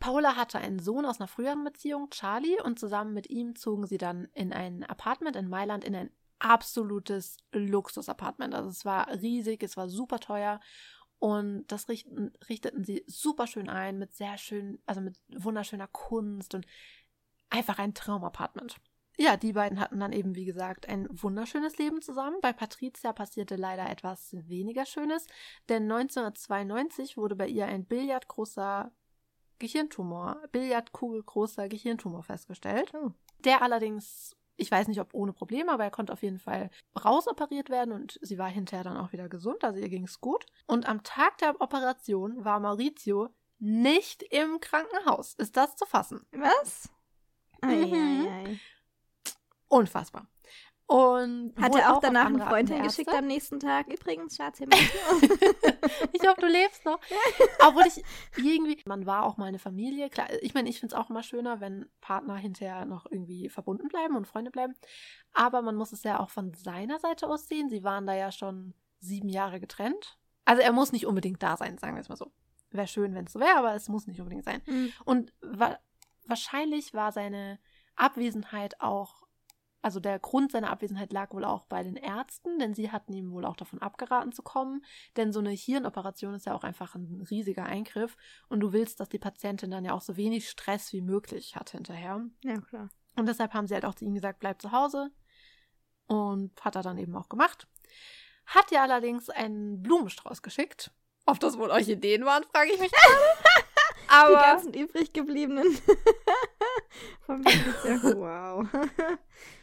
Paula hatte einen Sohn aus einer früheren Beziehung, Charlie, und zusammen mit ihm zogen sie dann in ein Apartment in Mailand, in ein absolutes Luxus-Apartment. Also es war riesig, es war super teuer. Und das richten, richteten sie super schön ein mit sehr schön, also mit wunderschöner Kunst und einfach ein Traumapartment. Ja, die beiden hatten dann eben, wie gesagt, ein wunderschönes Leben zusammen. Bei Patricia passierte leider etwas weniger Schönes, denn 1992 wurde bei ihr ein billardgroßer Gehirntumor, billardkugelgroßer Gehirntumor festgestellt, Oh. der allerdings, ich weiß nicht, ob ohne Probleme, aber er konnte auf jeden Fall rausoperiert werden und sie war hinterher dann auch wieder gesund, also ihr ging es gut. Und am Tag der Operation war Maurizio nicht im Krankenhaus. Ist das zu fassen? Was? Ei, Mhm. ei, ei. Unfassbar. Und Hat er auch auf danach einen Freund hingeschickt am nächsten Tag? Übrigens, Schatz, hier *laughs* ich hoffe, du lebst noch. *laughs* Obwohl ich irgendwie, man war auch mal eine Familie. Klar, ich meine, ich finde es auch immer schöner, wenn Partner hinterher noch irgendwie verbunden bleiben und Freunde bleiben. Aber man muss es ja auch von seiner Seite aus sehen. Sie waren da ja schon sieben Jahre getrennt. Also er muss nicht unbedingt da sein, sagen wir es mal so. Wäre schön, wenn es so wäre, aber es muss nicht unbedingt sein. Mhm. Und wa wahrscheinlich war seine Abwesenheit auch, also der Grund seiner Abwesenheit lag wohl auch bei den Ärzten, denn sie hatten ihm wohl auch davon abgeraten zu kommen. Denn so eine Hirnoperation ist ja auch einfach ein riesiger Eingriff und du willst, dass die Patientin dann ja auch so wenig Stress wie möglich hat hinterher. Ja, klar. Und deshalb haben sie halt auch zu ihm gesagt, bleib zu Hause. Und hat er dann eben auch gemacht. Hat ihr allerdings einen Blumenstrauß geschickt. Ob das wohl Orchideen waren, frage ich mich gerade. *laughs* Die Aber ganzen übrig gebliebenen. *laughs* Vom Patricia. Wow. *laughs*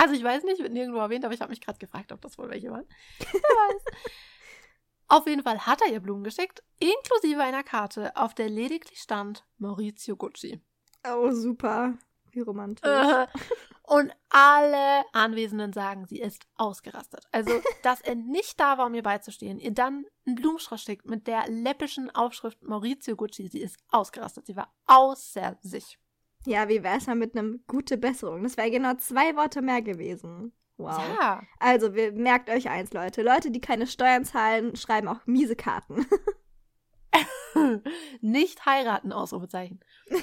Also ich weiß nicht, wird nirgendwo erwähnt, aber ich habe mich gerade gefragt, ob das wohl welche waren. Wer weiß. *laughs* Auf jeden Fall hat er ihr Blumen geschickt, inklusive einer Karte, auf der lediglich stand Maurizio Gucci. Oh, super. Wie romantisch. Äh, Und alle Anwesenden sagen, sie ist ausgerastet. Also, *laughs* dass er nicht da war, um ihr beizustehen, ihr dann einen Blumenstrauß schickt mit der läppischen Aufschrift Maurizio Gucci, sie ist ausgerastet. Sie war außer sich. Ja, wie wär's mal mit einem gute Besserung? Das wäre genau zwei Worte mehr gewesen. Wow. Ja. Also, wir, merkt euch eins, Leute. Leute, die keine Steuern zahlen, schreiben auch miese Karten. *laughs* nicht heiraten, Ausrufezeichen. *laughs*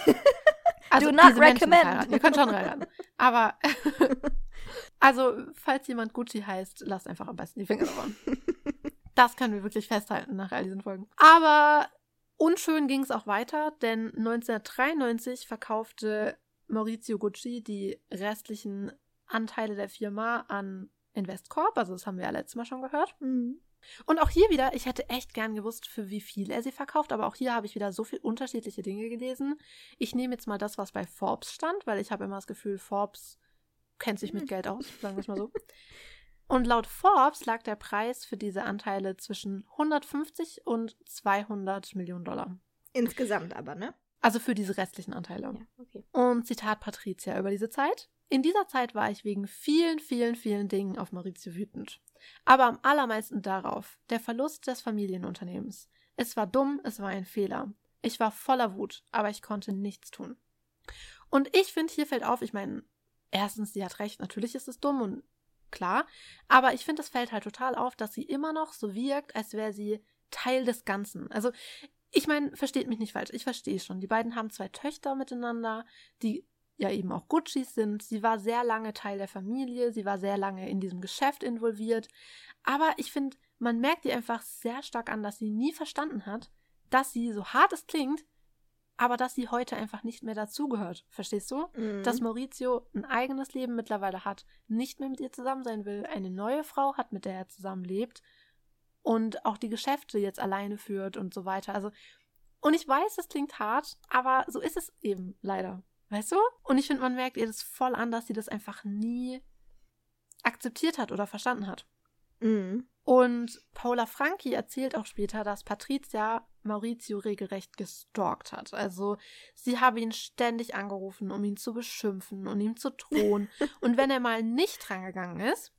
Also, Do not diese recommend. Ihr könnt schon heiraten. Aber, *laughs* also, falls jemand Gucci heißt, lasst einfach am besten die Finger davon. Das können wir wirklich festhalten nach all diesen Folgen. Aber unschön ging es auch weiter, denn 1993 verkaufte Maurizio Gucci die restlichen Anteile der Firma an Investcorp. Also, das haben wir ja letztes Mal schon gehört. Mhm. Und auch hier wieder, ich hätte echt gern gewusst, für wie viel er sie verkauft, aber auch hier habe ich wieder so viel unterschiedliche Dinge gelesen. Ich nehme jetzt mal das, was bei Forbes stand, weil ich habe immer das Gefühl, Forbes kennt sich mit Hm. Geld aus, sagen wir es mal so. *laughs* Und laut Forbes lag der Preis für diese Anteile zwischen 150 und 200 Millionen Dollar. Insgesamt aber, ne? Also für diese restlichen Anteile. Ja, okay. Und Zitat Patricia über diese Zeit. In dieser Zeit war ich wegen vielen, vielen, vielen Dingen auf Maurizio wütend. Aber am allermeisten darauf, der Verlust des Familienunternehmens. Es war dumm, es war ein Fehler. Ich war voller Wut, aber ich konnte nichts tun. Und ich finde, hier fällt auf, ich meine, erstens, sie hat recht, natürlich ist es dumm und klar, aber ich finde, es fällt halt total auf, dass sie immer noch so wirkt, als wäre sie Teil des Ganzen. Also, ich meine, versteht mich nicht falsch, ich verstehe schon. Die beiden haben zwei Töchter miteinander, die ja eben auch Guccis sind. Sie war sehr lange Teil der Familie, sie war sehr lange in diesem Geschäft involviert. Aber ich finde, man merkt ihr einfach sehr stark an, dass sie nie verstanden hat, dass sie, so hart es klingt, aber dass sie heute einfach nicht mehr dazugehört. Verstehst du? Mhm. Dass Maurizio ein eigenes Leben mittlerweile hat, nicht mehr mit ihr zusammen sein will, eine neue Frau hat, mit der er zusammenlebt und auch die Geschäfte jetzt alleine führt und so weiter. Also, und ich weiß, das klingt hart, aber so ist es eben leider. Weißt du? Und ich finde, man merkt ihr das voll an, dass sie das einfach nie akzeptiert hat oder verstanden hat. Mhm. Und Paula Franchi erzählt auch später, dass Patricia Maurizio regelrecht gestalkt hat. Also sie habe ihn ständig angerufen, um ihn zu beschimpfen und ihm zu drohen. *laughs* und wenn er mal nicht drangegangen ist,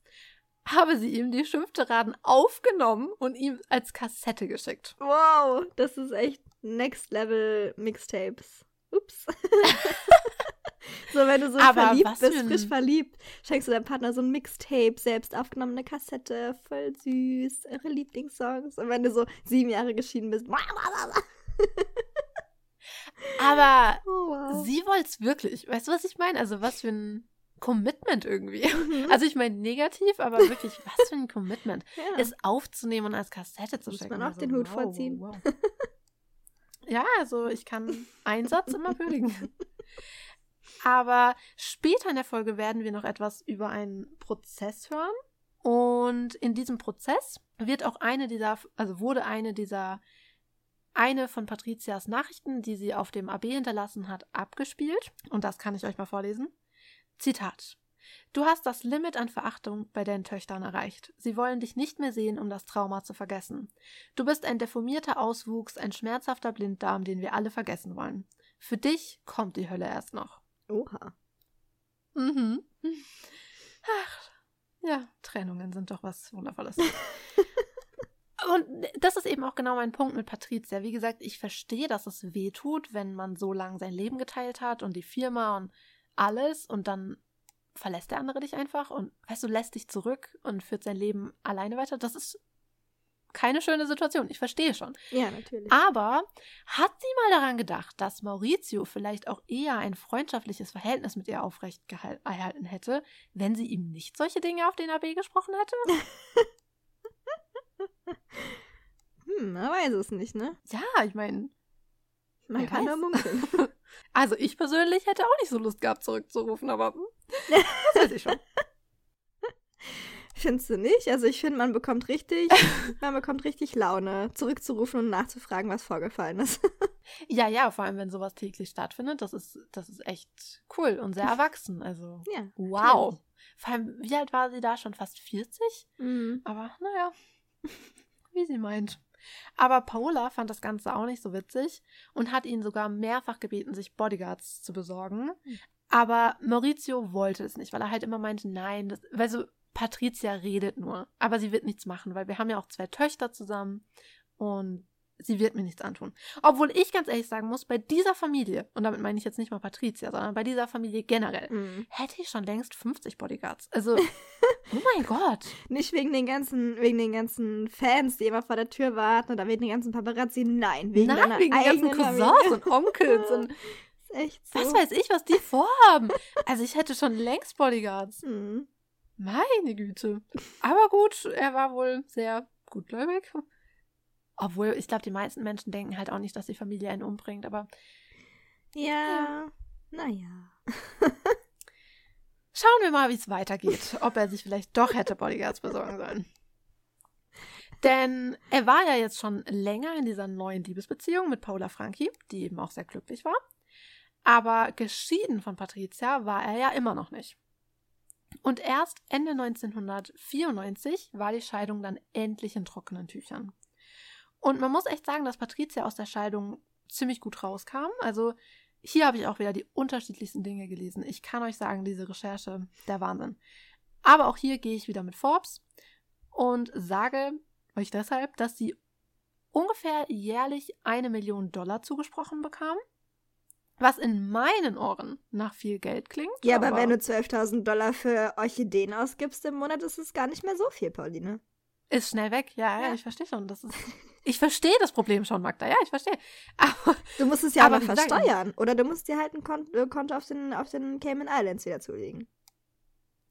habe sie ihm die Schimpftiraden aufgenommen und ihm als Kassette geschickt. Wow, das ist echt Next Level Mixtapes. Ups. *laughs* *laughs* so, wenn du so Aber verliebt bist, frisch verliebt, schenkst du deinem Partner so ein Mixtape, selbst aufgenommene Kassette, voll süß, eure Lieblingssongs. Und wenn du so sieben Jahre geschieden bist, Aber *laughs* oh, wow. sie wollte es wirklich. Weißt du, was ich meine? Also was für ein Commitment irgendwie. Mhm. Also ich meine negativ, aber wirklich, was für ein Commitment. *laughs* ja. es aufzunehmen und als Kassette zu Muss schicken. man auch den Hut vorziehen. wow. ja, also ich kann einen Satz immer *laughs* würdigen. Aber später in der Folge werden wir noch etwas über einen Prozess hören. Und in diesem Prozess wird auch eine dieser, also wurde eine dieser, eine von Patrizias Nachrichten, die sie auf dem AB hinterlassen hat, abgespielt. Und das kann ich euch mal vorlesen. Zitat. Du hast das Limit an Verachtung bei deinen Töchtern erreicht. Sie wollen dich nicht mehr sehen, um das Trauma zu vergessen. Du bist ein deformierter Auswuchs, ein schmerzhafter Blinddarm, den wir alle vergessen wollen. Für dich kommt die Hölle erst noch. Oha. Mhm. Ach, ja, Trennungen sind doch was Wundervolles. *laughs* Und das ist eben auch genau mein Punkt mit Patricia. Wie gesagt, ich verstehe, dass es weh tut, wenn man so lange sein Leben geteilt hat und die Firma und alles und dann verlässt der andere dich einfach und weißt du, lässt dich zurück und führt sein Leben alleine weiter. Das ist keine schöne Situation. Ich verstehe schon. Ja, natürlich. Aber hat sie mal daran gedacht, dass Maurizio vielleicht auch eher ein freundschaftliches Verhältnis mit ihr aufrecht erhalten hätte, wenn sie ihm nicht solche Dinge auf den AB gesprochen hätte? *laughs* Hm, man weiß es nicht, ne? Ja, ich meine, Man kann nur munkeln. *laughs* also ich persönlich hätte auch nicht so Lust gehabt, zurückzurufen, aber *laughs* das weiß ich schon. Findest du nicht? Also ich finde, man bekommt richtig, *laughs* man bekommt richtig Laune, zurückzurufen und nachzufragen, was vorgefallen ist. *laughs* Ja, ja, vor allem wenn sowas täglich stattfindet, das ist, das ist echt cool und sehr erwachsen. Also, *laughs* ja. wow. Vor allem, wie alt war sie da? Schon fast 40? Mhm. Aber naja, wie sie meint. Aber Paola fand das Ganze auch nicht so witzig und hat ihn sogar mehrfach gebeten, sich Bodyguards zu besorgen. Hm. Aber Maurizio wollte es nicht, weil er halt immer meinte, nein, das, weil so Patricia redet nur, aber sie wird nichts machen, weil wir haben ja auch zwei Töchter zusammen und sie wird mir nichts antun. Obwohl ich ganz ehrlich sagen muss, bei dieser Familie, und damit meine ich jetzt nicht mal Patricia, sondern bei dieser Familie generell, Mhm. hätte ich schon längst 50 Bodyguards. Also, *laughs* oh mein Gott. Nicht wegen den ganzen, wegen den ganzen Fans, die immer vor der Tür warten oder wegen den ganzen Paparazzi. Nein, wegen Nein, wegen den ganzen eigenen Cousins Familie. und *laughs* Onkels und echt so. was weiß ich, was die vorhaben. Also ich hätte schon längst Bodyguards. Hm. Meine Güte. Aber gut, er war wohl sehr gutgläubig. Obwohl, ich glaube, die meisten Menschen denken halt auch nicht, dass die Familie einen umbringt, aber Ja, naja. *laughs* Schauen wir mal, wie es weitergeht. Ob er sich vielleicht doch hätte Bodyguards besorgen sollen. Denn er war ja jetzt schon länger in dieser neuen Liebesbeziehung mit Paula Franchi, die eben auch sehr glücklich war. Aber geschieden von Patricia war er ja immer noch nicht. Und erst Ende 1994 war die Scheidung dann endlich in trockenen Tüchern. Und man muss echt sagen, dass Patricia aus der Scheidung ziemlich gut rauskam. Also hier habe ich auch wieder die unterschiedlichsten Dinge gelesen. Ich kann euch sagen, diese Recherche, der Wahnsinn. Aber auch hier gehe ich wieder mit Forbes und sage euch deshalb, dass sie ungefähr jährlich eine Million Dollar zugesprochen bekam. Was in meinen Ohren nach viel Geld klingt. Ja, aber, wenn du 12.000 Dollar für Orchideen ausgibst im Monat, ist es gar nicht mehr so viel, Pauline. Ist schnell weg. Ja, ja, Ja. ich verstehe schon. Das ist, ich verstehe das Problem schon, Magda. Ja, ich verstehe. *laughs* Aber Du musst es ja Aber aber, versteuern. Oder du musst dir halt ein Kon äh, Konto auf den, auf den Cayman Islands wieder zulegen.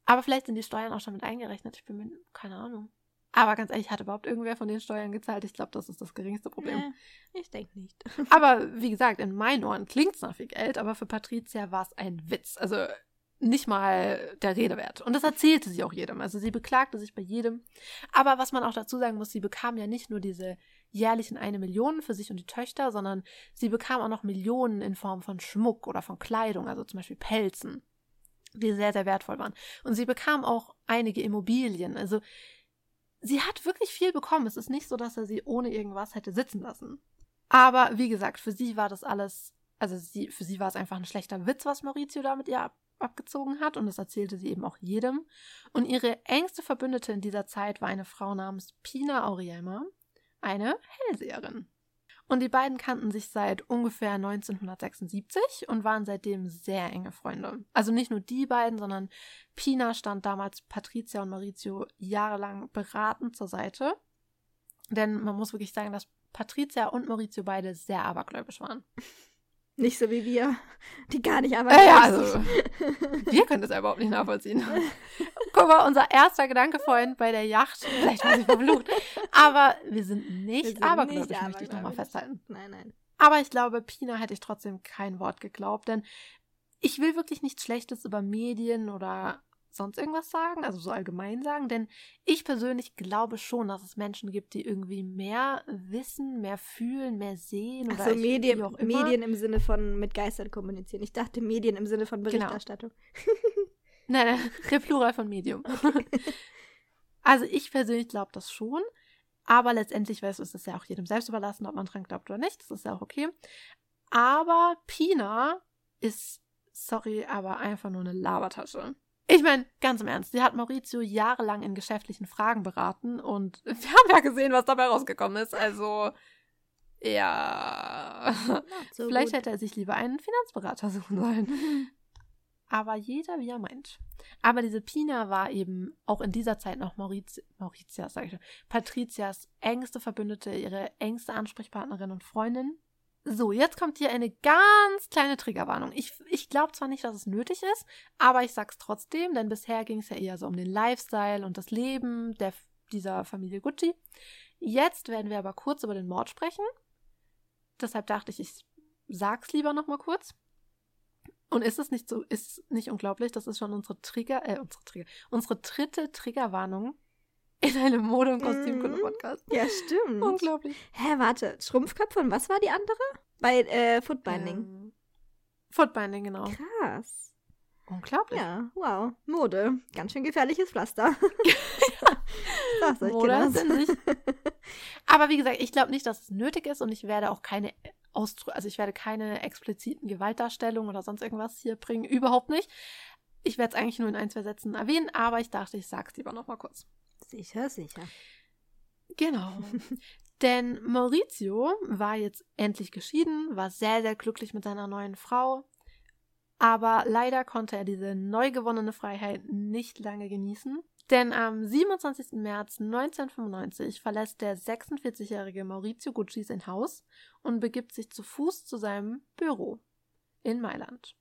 Aber vielleicht sind die Steuern auch schon mit eingerechnet. Ich bin mir keine Ahnung. Aber ganz ehrlich, hat überhaupt irgendwer von den Steuern gezahlt? Ich glaube, das ist das geringste Problem. Nee, ich denke nicht. *laughs* Aber wie gesagt, in meinen Ohren klingt es nach viel Geld, aber für Patricia war es ein Witz. Also nicht mal der Rede wert. Und das erzählte sie auch jedem. Also sie beklagte sich bei jedem. Aber was man auch dazu sagen muss, sie bekam ja nicht nur diese jährlichen eine Million für sich und die Töchter, sondern sie bekam auch noch Millionen in Form von Schmuck oder von Kleidung, also zum Beispiel Pelzen, die sehr, sehr wertvoll waren. Und sie bekam auch einige Immobilien. Also sie hat wirklich viel bekommen. Es ist nicht so, dass er sie ohne irgendwas hätte sitzen lassen. Aber wie gesagt, für sie war das alles, also sie, für sie war es einfach ein schlechter Witz, was Maurizio da mit ihr ab, abgezogen hat. Und das erzählte sie eben auch jedem. Und ihre engste Verbündete in dieser Zeit war eine Frau namens Pina Auriemma, eine Hellseherin. Und die beiden kannten sich seit ungefähr 1976 und waren seitdem sehr enge Freunde. Also nicht nur die beiden, sondern Pina stand damals Patricia und Maurizio jahrelang beratend zur Seite. Denn man muss wirklich sagen, dass Patricia und Maurizio beide sehr abergläubisch waren. Nicht so wie wir, die gar nicht aber. Äh, ja, also, wir können das ja überhaupt nicht nachvollziehen. *laughs* Guck mal, unser erster Gedanke vorhin bei der Yacht, vielleicht war sie verflucht, aber wir sind nicht Wir sind abergläubig, nicht möchte ich nochmal festhalten. Nein, nein. Aber ich glaube, Pina hätte ich trotzdem kein Wort geglaubt, denn ich will wirklich nichts Schlechtes über Medien oder sonst irgendwas sagen, also so allgemein sagen, denn ich persönlich glaube schon, dass es Menschen gibt, die irgendwie mehr wissen, mehr fühlen, mehr sehen ich- Medien. Medien im Sinne von mit Geistern kommunizieren. Ich dachte Medien im Sinne von Genau. Berichterstattung. *laughs* Nein, nein, *laughs* der Plural von Medium. *laughs* also ich persönlich glaube das schon, aber letztendlich weißt du, es ist ja auch jedem selbst überlassen, ob man dran glaubt oder nicht. Das ist ja auch okay. Aber Pina ist, sorry, aber einfach nur eine Labertasche. Ich meine, ganz im Ernst, sie hat Maurizio jahrelang in geschäftlichen Fragen beraten und *laughs* wir haben ja gesehen, was dabei rausgekommen ist. Also, ja. So Vielleicht gut. hätte er sich lieber einen Finanzberater suchen sollen. *laughs* Aber jeder, wie er meint. Aber diese Pina war eben auch in dieser Zeit noch Mauriz Mauritias, sag ich schon, Patrizias engste Verbündete, ihre engste Ansprechpartnerin und Freundin. So, jetzt kommt hier eine ganz kleine Triggerwarnung. Ich, ich glaube zwar nicht, dass es nötig ist, aber ich sag's trotzdem, denn bisher ging es ja eher so um den Lifestyle und das Leben der, dieser Familie Gucci. Jetzt werden wir aber kurz über den Mord sprechen. Deshalb dachte ich, ich sag's lieber noch mal kurz. Und ist es nicht so, ist nicht unglaublich? Das ist schon unsere Trigger, äh, unsere Trigger, unsere dritte Triggerwarnung in einem Mode- und Kostümkunde-Podcast. Ja, stimmt. Unglaublich. Hä, warte. Schrumpfköpfe und was war die andere? Bei äh, Footbinding. Ähm, Footbinding, genau. Krass. Unglaublich. Ja, wow. Mode. Ganz schön gefährliches Pflaster. *laughs* *laughs* Sag's euch, Mode in sich. Aber wie gesagt, ich glaube nicht, dass es nötig ist und ich werde auch keine Ausdrücke, also ich werde keine expliziten Gewaltdarstellungen oder sonst irgendwas hier bringen, überhaupt nicht. Ich werde es eigentlich nur in ein, zwei Sätzen erwähnen, aber ich dachte, ich sage es lieber nochmal kurz. Sicher, sicher. Genau. *laughs* Denn Maurizio war jetzt endlich geschieden, war sehr, sehr glücklich mit seiner neuen Frau. Aber leider konnte er diese neu gewonnene Freiheit nicht lange genießen. Denn am 27. März 1995 verlässt der 46-jährige Maurizio Gucci sein Haus und begibt sich zu Fuß zu seinem Büro in Mailand.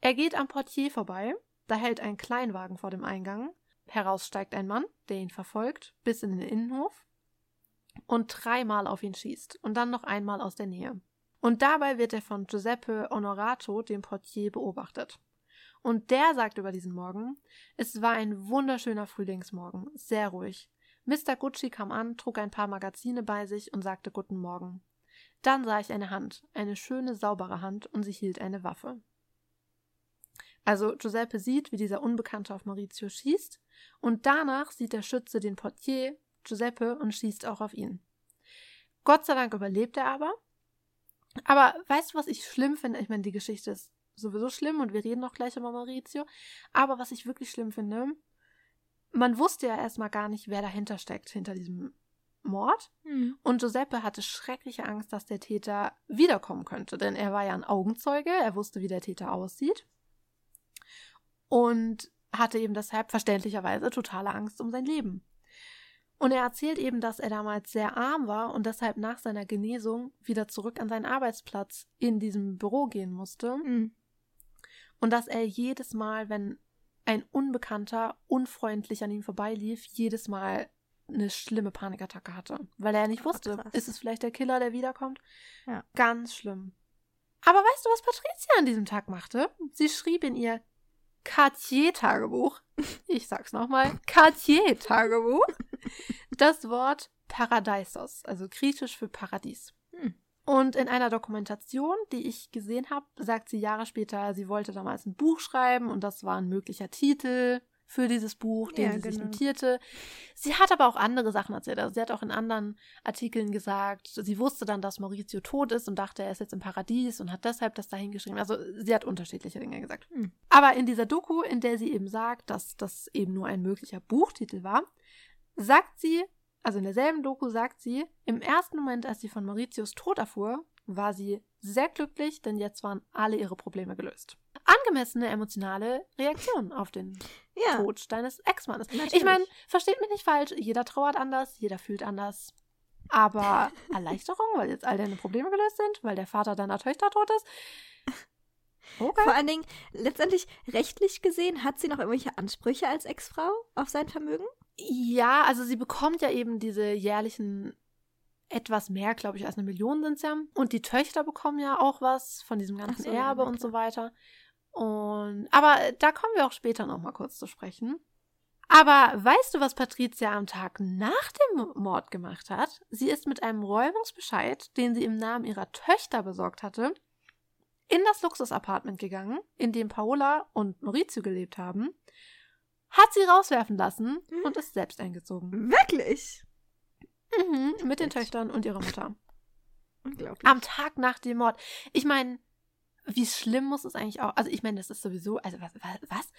Er geht am Portier vorbei, da hält ein Kleinwagen vor dem Eingang. Heraus steigt ein Mann, der ihn verfolgt, bis in den Innenhof und dreimal auf ihn schießt und dann noch einmal aus der Nähe. Und dabei wird er von Giuseppe Onorato, dem Portier, beobachtet. Und der sagt über diesen Morgen, es war ein wunderschöner Frühlingsmorgen, sehr ruhig. Mr. Gucci kam an, trug ein paar Magazine bei sich und sagte Guten Morgen. Dann sah ich eine Hand, eine schöne, saubere Hand, und sie hielt eine Waffe. Also Giuseppe sieht, wie dieser Unbekannte auf Maurizio schießt, und danach sieht der Schütze den Portier, Giuseppe, und schießt auch auf ihn. Gott sei Dank überlebt er aber. Aber weißt du, was ich schlimm finde? Ich meine, die Geschichte ist sowieso schlimm und wir reden noch gleich über Maurizio. Aber was ich wirklich schlimm finde, man wusste ja erstmal gar nicht, wer dahinter steckt, hinter diesem Mord. Mhm. Und Giuseppe hatte schreckliche Angst, dass der Täter wiederkommen könnte, denn er war ja ein Augenzeuge, er wusste, wie der Täter aussieht. Und hatte eben deshalb verständlicherweise totale Angst um sein Leben. Und er erzählt eben, dass er damals sehr arm war und deshalb nach seiner Genesung wieder zurück an seinen Arbeitsplatz in diesem Büro gehen musste. Mhm. Und dass er jedes Mal, wenn ein Unbekannter unfreundlich an ihm vorbeilief, jedes Mal eine schlimme Panikattacke hatte. Weil er nicht wusste, Ach, ist es vielleicht der Killer, der wiederkommt? Ja. Ganz schlimm. Aber weißt du, was Patricia an diesem Tag machte? Sie schrieb in ihr Cartier-Tagebuch. *laughs* Ich sag's nochmal. Cartier-Tagebuch. Das Wort Paradeisos, also griechisch für Paradies. Hm. Und in einer Dokumentation, die ich gesehen habe, sagt sie Jahre später, sie wollte damals ein Buch schreiben und das war ein möglicher Titel für dieses Buch, den ja, sie genau. sich notierte. Sie hat aber auch andere Sachen erzählt. Also sie hat auch in anderen Artikeln gesagt, sie wusste dann, dass Maurizio tot ist und dachte, er ist jetzt im Paradies und hat deshalb das dahin geschrieben. Also sie hat unterschiedliche Dinge gesagt. Hm. Aber in dieser Doku, in der sie eben sagt, dass das eben nur ein möglicher Buchtitel war, sagt sie, also in derselben Doku sagt sie, im ersten Moment, als sie von Mauritius Tod erfuhr, war sie sehr glücklich, denn jetzt waren alle ihre Probleme gelöst. Angemessene emotionale Reaktion auf den ja. Tod deines Ex-Mannes. Ich meine, versteht mich nicht falsch, jeder trauert anders, jeder fühlt anders. Aber *laughs* Erleichterung, weil jetzt all deine Probleme gelöst sind, weil der Vater deiner Töchter tot ist. Okay. Vor allen Dingen, letztendlich rechtlich gesehen, hat sie noch irgendwelche Ansprüche als Ex-Frau auf sein Vermögen? Ja, also sie bekommt ja eben diese jährlichen etwas mehr, glaube ich, als eine Million sind es ja. Und die Töchter bekommen ja auch was von diesem ganzen so, Erbe ja, und so weiter. Und aber da kommen wir auch später noch mal kurz zu sprechen. Aber weißt du, was Patricia am Tag nach dem Mord gemacht hat? Sie ist mit einem Räumungsbescheid, den sie im Namen ihrer Töchter besorgt hatte, in das Luxusapartment gegangen, in dem Paola und Maurizio gelebt haben, hat sie rauswerfen lassen hm? und ist selbst eingezogen. Wirklich? Mhm, mit den Töchtern und ihrer Mutter. Unglaublich. Am Tag nach dem Mord. Ich meine, wie schlimm muss es eigentlich auch, also ich meine, das ist sowieso, also was, was?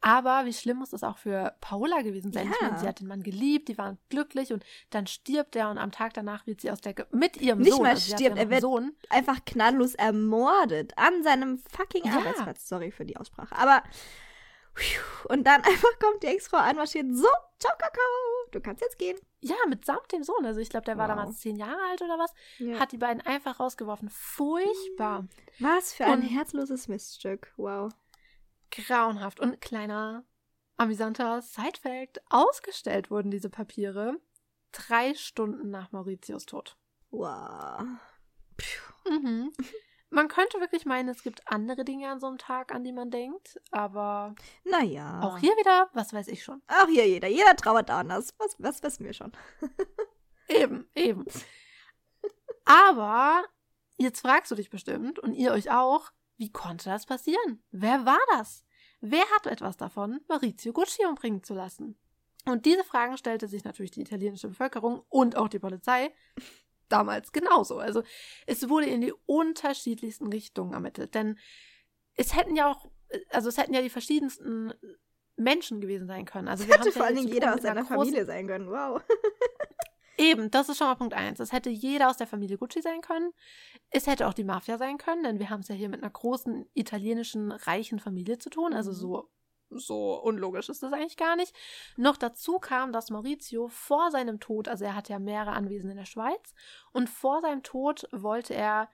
Aber wie schlimm muss es auch für Paola gewesen sein? Ja. Ich meine, sie hat den Mann geliebt, die waren glücklich und dann stirbt er und am Tag danach wird sie aus der, mit ihrem Nicht Sohn. Nicht mal also stirbt, er wird Sohn. einfach knalllos ermordet an seinem fucking ja. Arbeitsplatz. Sorry für die Aussprache. Aber und dann *laughs* einfach kommt die Ex-Frau anmarschiert. So, ciao, Kakao. Du kannst jetzt gehen. Ja, mitsamt dem Sohn. Also ich glaube, der war wow. damals zehn Jahre alt oder was. Ja. Hat die beiden einfach rausgeworfen. Furchtbar. Was für ein und herzloses Miststück. Wow. Grauenhaft. Und kleiner, amüsanter Sidefact. Ausgestellt wurden diese Papiere drei Stunden nach Mauritius Tod. Wow. Mhm. *laughs* Man könnte wirklich meinen, es gibt andere Dinge an so einem Tag, an die man denkt, aber. Naja. Auch hier wieder, was weiß ich schon. Auch hier jeder. Jeder trauert anders. Was, was wissen wir schon? *laughs* eben, eben. Aber jetzt fragst du dich bestimmt und ihr euch auch, wie konnte das passieren? Wer war das? Wer hat etwas davon, Maurizio Gucci umbringen zu lassen? Und diese Fragen stellte sich natürlich die italienische Bevölkerung und auch die Polizei damals genauso. Also es wurde in die unterschiedlichsten Richtungen ermittelt. Denn es hätten ja auch, also es hätten ja die verschiedensten Menschen gewesen sein können. Also wir hätte vor allen Dingen jeder aus seiner Familie sein können. Wow. *laughs* Eben, das ist schon mal Punkt eins. Es hätte jeder aus der Familie Gucci sein können. Es hätte auch die Mafia sein können, denn wir haben es ja hier mit einer großen italienischen reichen Familie zu tun. Also mhm. so so unlogisch ist das eigentlich gar nicht. Noch dazu kam, dass Maurizio vor seinem Tod, also er hat ja mehrere Anwesen in der Schweiz, und vor seinem Tod wollte er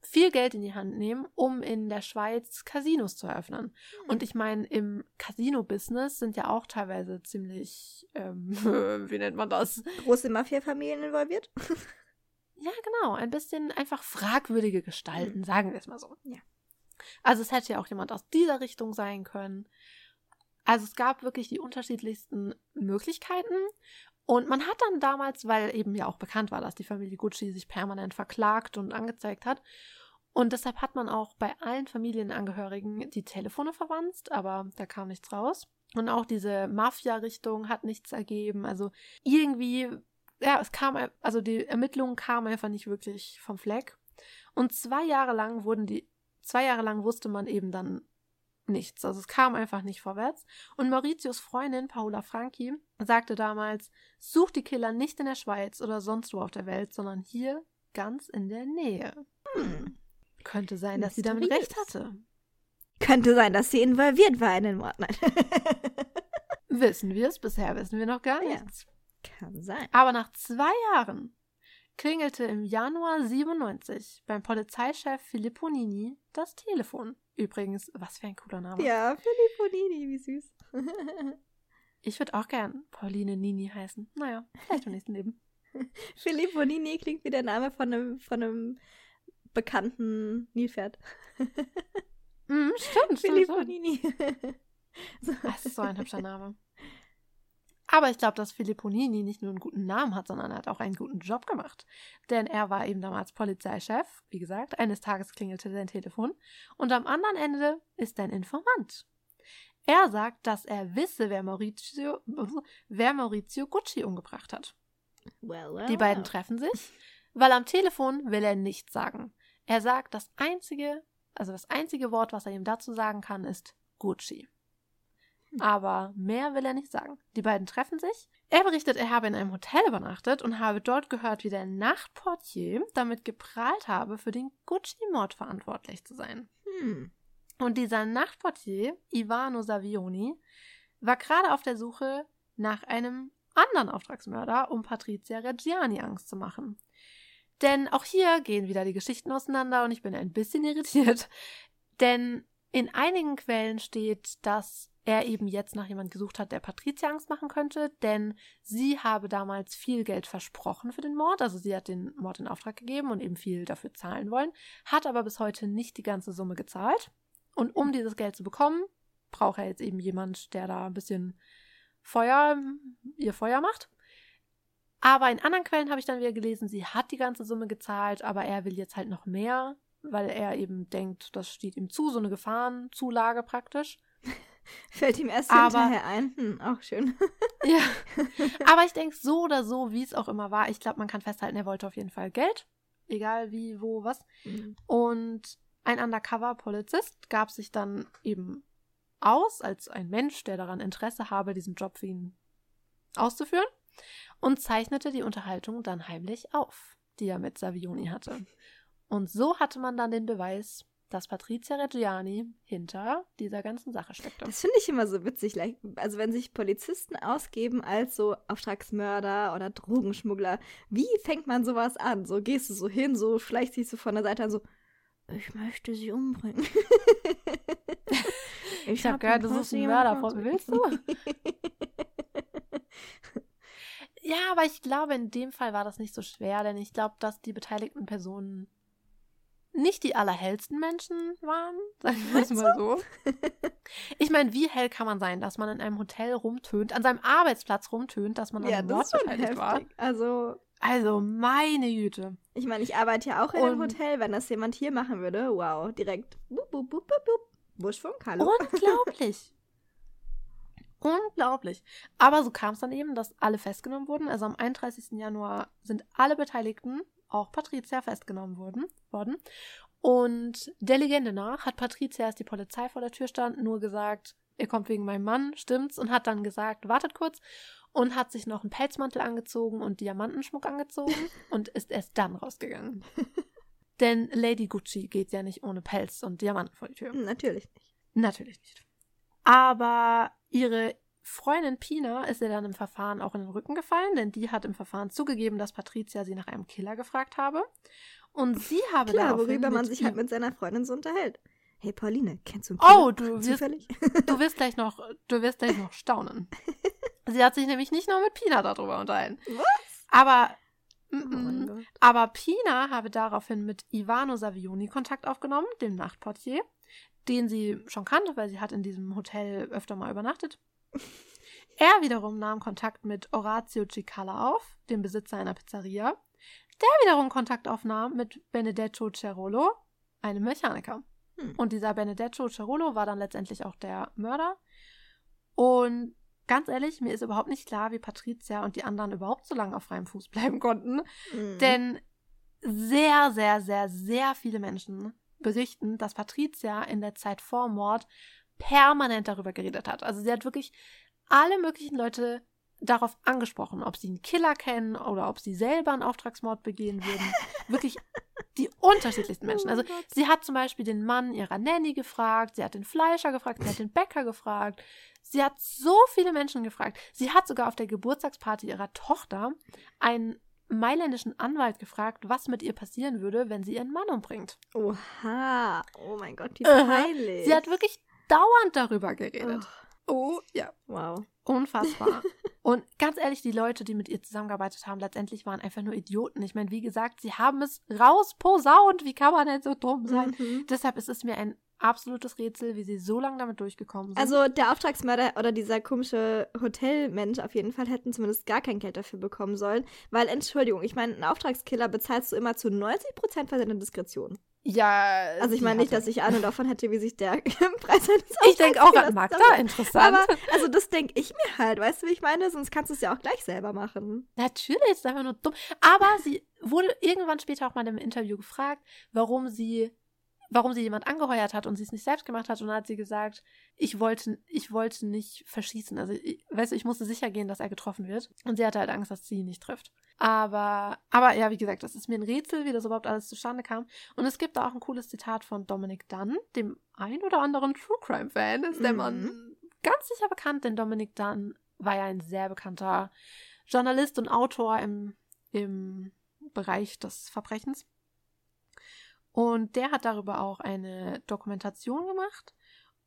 viel Geld in die Hand nehmen, um in der Schweiz Casinos zu eröffnen. Mhm. Und ich meine, im Casino-Business sind ja auch teilweise ziemlich, ähm, *laughs* wie nennt man das? Große Mafia-Familien involviert? *laughs* ja, genau. Ein bisschen einfach fragwürdige Gestalten, mhm. sagen wir es mal so. Ja. Also es hätte ja auch jemand aus dieser Richtung sein können. Also es gab wirklich die unterschiedlichsten Möglichkeiten. Und man hat dann damals, weil eben ja auch bekannt war, dass die Familie Gucci sich permanent verklagt und angezeigt hat. Und deshalb hat man auch bei allen Familienangehörigen die Telefone verwandt, aber da kam nichts raus. Und auch diese Mafia-Richtung hat nichts ergeben. Also irgendwie, ja, es kam, also die Ermittlungen kamen einfach nicht wirklich vom Fleck. Und zwei Jahre lang wurden die, zwei Jahre lang wusste man eben dann nichts. Also es kam einfach nicht vorwärts. Und Mauritius Freundin Paola Franchi sagte damals, such die Killer nicht in der Schweiz oder sonst wo auf der Welt, sondern hier ganz in der Nähe. Hm. Könnte sein, dass sie damit recht hatte. Könnte sein, dass sie involviert war in den Mord. Nein. *laughs* wissen wir es? Bisher wissen wir noch gar nichts. Ja, kann sein. Aber nach zwei Jahren klingelte im Januar 97 beim Polizeichef Filippo Nini das Telefon. Übrigens, was für ein cooler Name. Ja, Filippo Nini, wie süß. *laughs* ich würde auch gern Pauline Nini heißen. Naja, vielleicht im nächsten Leben. *laughs* Filippo Nini klingt wie der Name von einem, von einem bekannten Nilpferd. mm, stimmt, Filippo Nini. Das ist so ein hübscher Name. Aber ich glaube, dass Filippo Nini nicht nur einen guten Namen hat, sondern er hat auch einen guten Job gemacht. Denn er war eben damals Polizeichef. Wie gesagt, eines Tages klingelte sein Telefon und am anderen Ende ist ein Informant. Er sagt, dass er wisse, wer Maurizio, wer Maurizio Gucci umgebracht hat. Well, well, Die beiden well. treffen sich, *laughs* weil am Telefon will er nichts sagen. Er sagt, das einzige, also das einzige Wort, was er ihm dazu sagen kann, ist Gucci. Aber mehr will er nicht sagen. Die beiden treffen sich. Er berichtet, er habe in einem Hotel übernachtet und habe dort gehört, wie der Nachtportier damit geprahlt habe, für den Gucci-Mord verantwortlich zu sein. Hm. Und dieser Nachtportier, Ivano Savioni, war gerade auf der Suche nach einem anderen Auftragsmörder, um Patrizia Reggiani Angst zu machen. Denn auch hier gehen wieder die Geschichten auseinander und ich bin ein bisschen irritiert. *laughs* Denn in einigen Quellen steht, dass er eben jetzt nach jemand gesucht hat, der Patricia Angst machen könnte, denn sie habe damals viel Geld versprochen für den Mord, also sie hat den Mord in Auftrag gegeben und eben viel dafür zahlen wollen, hat aber bis heute nicht die ganze Summe gezahlt. Und um dieses Geld zu bekommen, braucht er jetzt eben jemand, der da ein bisschen Feuer, ihr Feuer macht. Aber in anderen Quellen habe ich dann wieder gelesen, sie hat die ganze Summe gezahlt, aber er will jetzt halt noch mehr, weil er eben denkt, das steht ihm zu, so eine Gefahrenzulage praktisch. *laughs* *laughs* Fällt ihm erst aber, hinterher ein. Hm, auch schön. *laughs* ja. Aber ich denke, so oder so, wie es auch immer war, ich glaube, man kann festhalten, er wollte auf jeden Fall Geld. Egal wie, wo, was. Mhm. Und ein Undercover-Polizist gab sich dann eben aus als ein Mensch, der daran Interesse habe, diesen Job für ihn auszuführen und zeichnete die Unterhaltung dann heimlich auf, die er mit Savioni hatte. Und so hatte man dann den Beweis, dass Patrizia Reggiani hinter dieser ganzen Sache steckte. Das finde ich immer so witzig. Also wenn sich Polizisten ausgeben als so Auftragsmörder oder Drogenschmuggler, wie fängt man sowas an? So gehst du so hin, so schleichst dich so von der Seite an, so, ich möchte sie umbringen. *laughs* ich, ich habe hab gehört, du suchst einen Mörder. Willst du? *laughs* ja, aber ich glaube, in dem Fall war das nicht so schwer, denn ich glaube, dass die beteiligten Personen nicht die allerhellsten Menschen waren, *laughs* sagen wir es mal so. Ich meine, wie hell kann man sein, dass man in einem Hotel rumtönt, an seinem Arbeitsplatz rumtönt, dass man an ja, einem Mord beteiligt war? Also, also meine Güte. Ich meine, ich arbeite ja auch in einem Hotel. Wenn das jemand hier machen würde, wow, direkt. Bup, bup, bup, bup, bup. Buschfunk, hallo. Unglaublich. Unglaublich. Aber so kam es dann eben, dass alle festgenommen wurden. Also am 31. Januar sind alle Beteiligten, auch Patricia, festgenommen wurden, worden. Und der Legende nach hat Patricia, als die Polizei vor der Tür stand, nur gesagt, ihr kommt wegen meinem Mann, stimmt's? Und hat dann gesagt, wartet kurz und hat sich noch einen Pelzmantel angezogen und Diamantenschmuck angezogen *laughs* und ist erst dann rausgegangen. *laughs* Denn Lady Gucci geht ja nicht ohne Pelz und Diamanten vor die Tür. Natürlich nicht. Natürlich nicht. Aber ihre Freundin Pina ist ihr dann im Verfahren auch in den Rücken gefallen, denn die hat im Verfahren zugegeben, dass Patricia sie nach einem Killer gefragt habe. Und sie habe Klar, daraufhin worüber man sich halt mit seiner Freundin so unterhält. Hey Pauline, kennst du einen Killer? Oh, du wirst, du wirst gleich noch, du wirst gleich noch staunen. *laughs* Sie hat sich nämlich nicht nur mit Pina darüber unterhalten. Was? Aber, Oh mm, mm, Gott. aber Pina habe daraufhin mit Ivano Savioni Kontakt aufgenommen, dem Nachtportier, den sie schon kannte, weil sie hat in diesem Hotel öfter mal übernachtet. Er wiederum nahm Kontakt mit Orazio Cicala auf, dem Besitzer einer Pizzeria, der wiederum Kontakt aufnahm mit Benedetto Cerolo, einem Mechaniker. Hm. Und dieser Benedetto Cerolo war dann letztendlich auch der Mörder. Und ganz ehrlich, mir ist überhaupt nicht klar, wie Patricia und die anderen überhaupt so lange auf freiem Fuß *laughs* bleiben konnten. Mhm. Denn sehr, sehr, sehr, sehr viele Menschen berichten, dass Patricia in der Zeit vor Mord permanent darüber geredet hat. Also sie hat wirklich alle möglichen Leute darauf angesprochen, ob sie einen Killer kennen oder ob sie selber einen Auftragsmord begehen würden. *laughs* wirklich die unterschiedlichsten Menschen. Oh mein Also sie hat zum Beispiel den Mann ihrer Nanny gefragt, sie hat den Fleischer gefragt, sie hat den Bäcker gefragt. Sie hat so viele Menschen gefragt. Sie hat sogar auf der Geburtstagsparty ihrer Tochter einen mailändischen Anwalt gefragt, was mit ihr passieren würde, wenn sie ihren Mann umbringt. Oha. Oh mein Gott, wie peinlich. Sie hat wirklich dauernd darüber geredet. Oh, Oh, ja. wow. Unfassbar. *laughs* Und ganz ehrlich, die Leute, die mit ihr zusammengearbeitet haben, letztendlich waren einfach nur Idioten. Ich meine, wie gesagt, sie haben es rausposaunt. Wie kann man denn so dumm sein? Mhm. Deshalb ist es mir ein absolutes Rätsel, wie sie so lange damit durchgekommen sind. Also der Auftragsmörder oder dieser komische Hotelmensch auf jeden Fall hätten zumindest gar kein Geld dafür bekommen sollen. Weil, Entschuldigung, ich meine, einen Auftragskiller bezahlst du immer zu 90% für seine Diskretion. Ja. Also ich meine nicht, dass ich Ahnung *laughs* davon hätte, wie sich der *laughs* Preis eines Ich denke auch an Magda, interessant. Aber, also das denke ich mir halt, weißt du, wie ich meine? Sonst kannst du es ja auch gleich selber machen. Natürlich, ist einfach nur dumm. Aber sie wurde irgendwann später auch mal im Interview gefragt, warum sie, warum sie jemand angeheuert hat und sie es nicht selbst gemacht hat. Und dann hat sie gesagt, ich wollte, ich wollte nicht verschießen. Also, ich, weißt du, ich musste sicher gehen, dass er getroffen wird. Und sie hatte halt Angst, dass sie ihn nicht trifft. Aber, aber ja, wie gesagt, das ist mir ein Rätsel, wie das überhaupt alles zustande kam. Und es gibt da auch ein cooles Zitat von Dominic Dunn, dem ein oder anderen True Crime Fan, ist der Mhm. Mann ganz sicher bekannt, denn Dominic Dunn war ja ein sehr bekannter Journalist und Autor im, im Bereich des Verbrechens. Und der hat darüber auch eine Dokumentation gemacht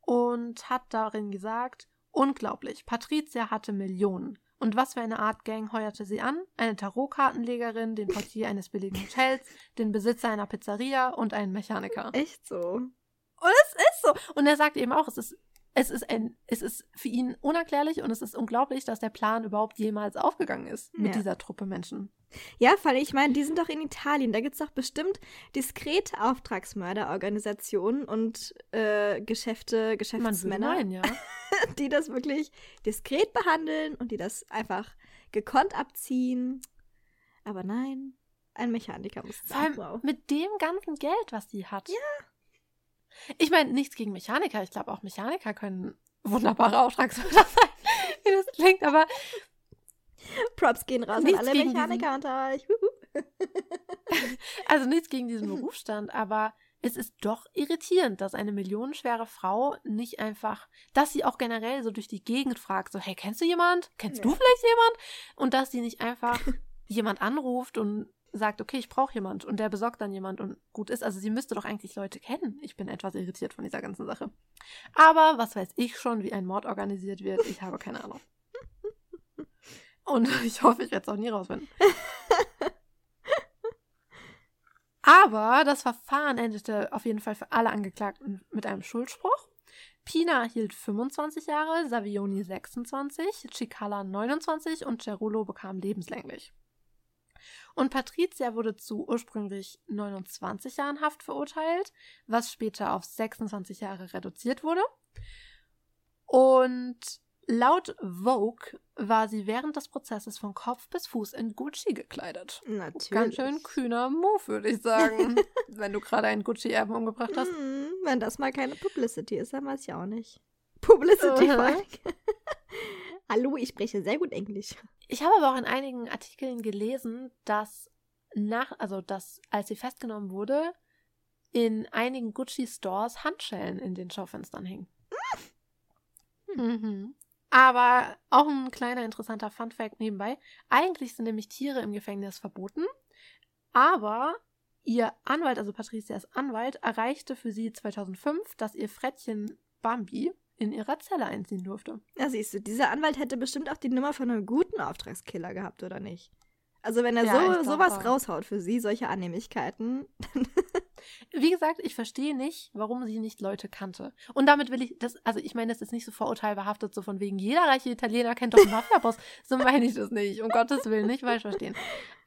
und hat darin gesagt, unglaublich, Patricia hatte Millionen. Und was für eine Art Gang heuerte sie an? Eine Tarotkartenlegerin, den Portier eines billigen Hotels, den Besitzer einer Pizzeria und einen Mechaniker. Echt so. Und es ist so. Und er sagt eben auch, es ist, es ist ein, es ist für ihn unerklärlich und es ist unglaublich, dass der Plan überhaupt jemals aufgegangen ist mit Ja. dieser Truppe Menschen. Ja, weil ich meine, die sind doch in Italien. Da gibt es doch bestimmt diskrete Auftragsmörderorganisationen und äh, Geschäfte, Geschäftsmänner, meinen, ja. *laughs* die das wirklich diskret behandeln und die das einfach gekonnt abziehen. Aber nein, ein Mechaniker muss es Vor allem sein. Wow. mit dem ganzen Geld, was die hat. Ja. Ich meine, nichts gegen Mechaniker. Ich glaube, auch Mechaniker können wunderbare Auftragsmörder *laughs* sein, wie das klingt, aber Props gehen raus an alle Mechaniker unter euch. *laughs* Also nichts gegen diesen Berufsstand, aber es ist doch irritierend, dass eine millionenschwere Frau nicht einfach, dass sie auch generell so durch die Gegend fragt, so, hey, kennst du jemand? Kennst Ja. du vielleicht jemand? Und dass sie nicht einfach jemand anruft und sagt, okay, ich brauche jemand und der besorgt dann jemand und gut ist. Also sie müsste doch eigentlich Leute kennen. Ich bin etwas irritiert von dieser ganzen Sache. Aber was weiß ich schon, wie ein Mord organisiert wird? Ich habe keine Ahnung. Und *laughs* ich hoffe, ich werde es auch nie rausfinden. Aber das Verfahren endete auf jeden Fall für alle Angeklagten mit einem Schuldspruch. Pina erhielt 25 Jahre, Savioni 26, Cicala 29 und Cerullo bekam lebenslänglich. Und Patricia wurde zu ursprünglich 29 Jahren Haft verurteilt, was später auf 26 Jahre reduziert wurde. Und Laut Vogue war sie während des Prozesses von Kopf bis Fuß in Gucci gekleidet. Natürlich. Ganz schön kühner Move, würde ich sagen. *laughs* wenn du gerade einen Gucci-Erben umgebracht hast. Mm, wenn das mal keine Publicity ist, dann weiß ich auch nicht. Publicity vor allem. *laughs* Hallo, ich spreche sehr gut Englisch. Ich habe aber auch in einigen Artikeln gelesen, dass nach, also dass, als sie festgenommen wurde, in einigen Gucci-Stores Handschellen in den Schaufenstern hingen. Mhm. Aber auch ein kleiner interessanter Funfact nebenbei. Eigentlich sind nämlich Tiere im Gefängnis verboten, aber ihr Anwalt, also Patricias Anwalt, erreichte für sie 2005, dass ihr Frettchen Bambi in ihrer Zelle einziehen durfte. Ja, siehst du, dieser Anwalt hätte bestimmt auch die Nummer von einem guten Auftragskiller gehabt, oder nicht? Also wenn er Ja, so sowas auch. raushaut für sie, solche Annehmlichkeiten. *laughs* Wie gesagt, ich verstehe nicht, warum sie nicht Leute kannte. Und damit will ich das, also ich meine, das ist nicht so vorurteilbehaftet, so von wegen jeder reiche Italiener kennt doch einen Mafia-Boss. *laughs* So meine ich das nicht. Um Gottes Willen, nicht falsch verstehen.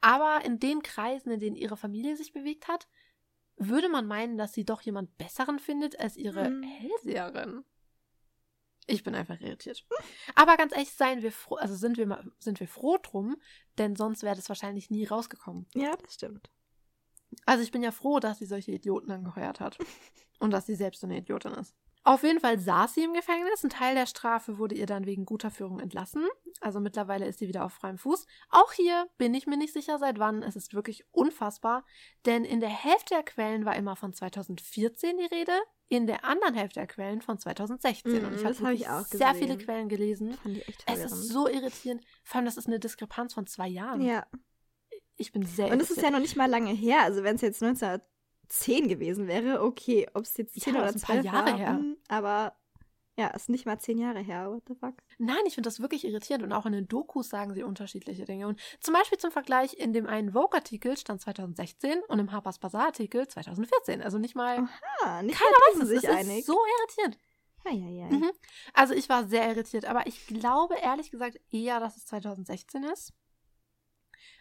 Aber in den Kreisen, in denen ihre Familie sich bewegt hat, würde man meinen, dass sie doch jemand Besseren findet als ihre Hm. Hellseherin. Ich bin einfach irritiert. Aber ganz ehrlich, seien wir froh, also sind wir, mal- sind wir froh drum, denn sonst wäre das wahrscheinlich nie rausgekommen. Ja, das stimmt. Also ich bin ja froh, dass sie solche Idioten angeheuert hat. *laughs* Und dass sie selbst so eine Idiotin ist. Auf jeden Fall saß sie im Gefängnis. Ein Teil der Strafe wurde ihr dann wegen guter Führung entlassen. Also mittlerweile ist sie wieder auf freiem Fuß. Auch hier bin ich mir nicht sicher, seit wann. Es ist wirklich unfassbar. Denn in der Hälfte der Quellen war immer von 2014 die Rede. In der anderen Hälfte der Quellen von 2016. Mhm, Und ich habe hab ich wirklich auch sehr viele Quellen gelesen. Fand ich echt Es ist so irritierend. Vor allem, das ist eine Diskrepanz von zwei Jahren. Ja. Ich bin sehr Und es ist ja noch nicht mal lange her. Also wenn es jetzt 1910 gewesen wäre, okay, ob es jetzt Ja, 10 aber oder das ist ein 12 paar Jahre war, her. aber ja, ist nicht mal 10 Jahre her. What the fuck? Nein, ich finde das wirklich irritierend und auch in den Dokus sagen sie unterschiedliche Dinge. Und zum Beispiel zum Vergleich, in dem einen Vogue-Artikel stand 2016 und im Harper's Bazaar-Artikel 2014. Also nicht mal. Ah, nicht Keiner weiß es. sich Es ist einig. so irritierend. Eieiei. Mhm. Also ich war sehr irritiert, aber ich glaube ehrlich gesagt eher, dass es 2016 ist.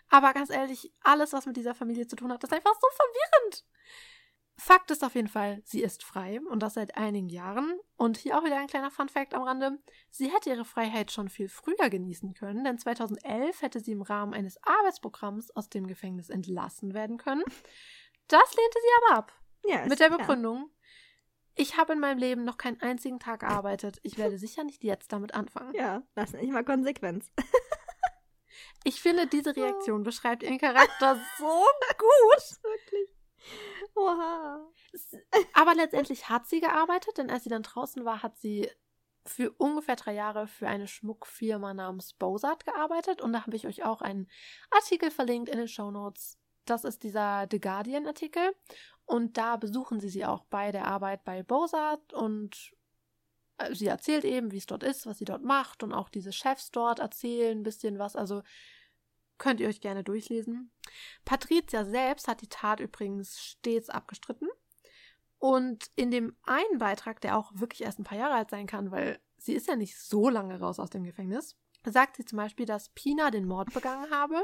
Aber ganz ehrlich, alles, was mit dieser Familie zu tun hat, ist einfach so verwirrend. Fakt ist auf jeden Fall, sie ist frei und das seit einigen Jahren. Und hier auch wieder ein kleiner Fun-Fact am Rande. Sie hätte ihre Freiheit schon viel früher genießen können, denn 2011 hätte sie im Rahmen eines Arbeitsprogramms aus dem Gefängnis entlassen werden können. Das lehnte sie aber ab. Ja, Mit der. Begründung, ich habe in meinem Leben noch keinen einzigen Tag gearbeitet. Ich werde sicher nicht jetzt damit anfangen. Ja, das ist nicht mal Konsequenz. Ich finde, diese *laughs* Reaktion beschreibt ihren Charakter so *laughs* gut. Wirklich. *laughs* Oha. Aber letztendlich hat sie gearbeitet, denn als sie dann draußen war, hat sie für ungefähr drei Jahre für eine Schmuckfirma namens Bozart gearbeitet. Und da habe ich euch auch einen Artikel verlinkt in den Show Notes. Das ist dieser The Guardian-Artikel. Und da besuchen sie sie auch bei der Arbeit bei Bozart und äh, sie erzählt eben, wie es dort ist, was sie dort macht und auch diese Chefs dort erzählen ein bisschen was. Also könnt ihr euch gerne durchlesen. Patricia selbst hat die Tat übrigens stets abgestritten. Und in dem einen Beitrag, der auch wirklich erst ein paar Jahre alt sein kann, weil sie ist ja nicht so lange raus aus dem Gefängnis, sagt sie zum Beispiel, dass Pina den Mord begangen habe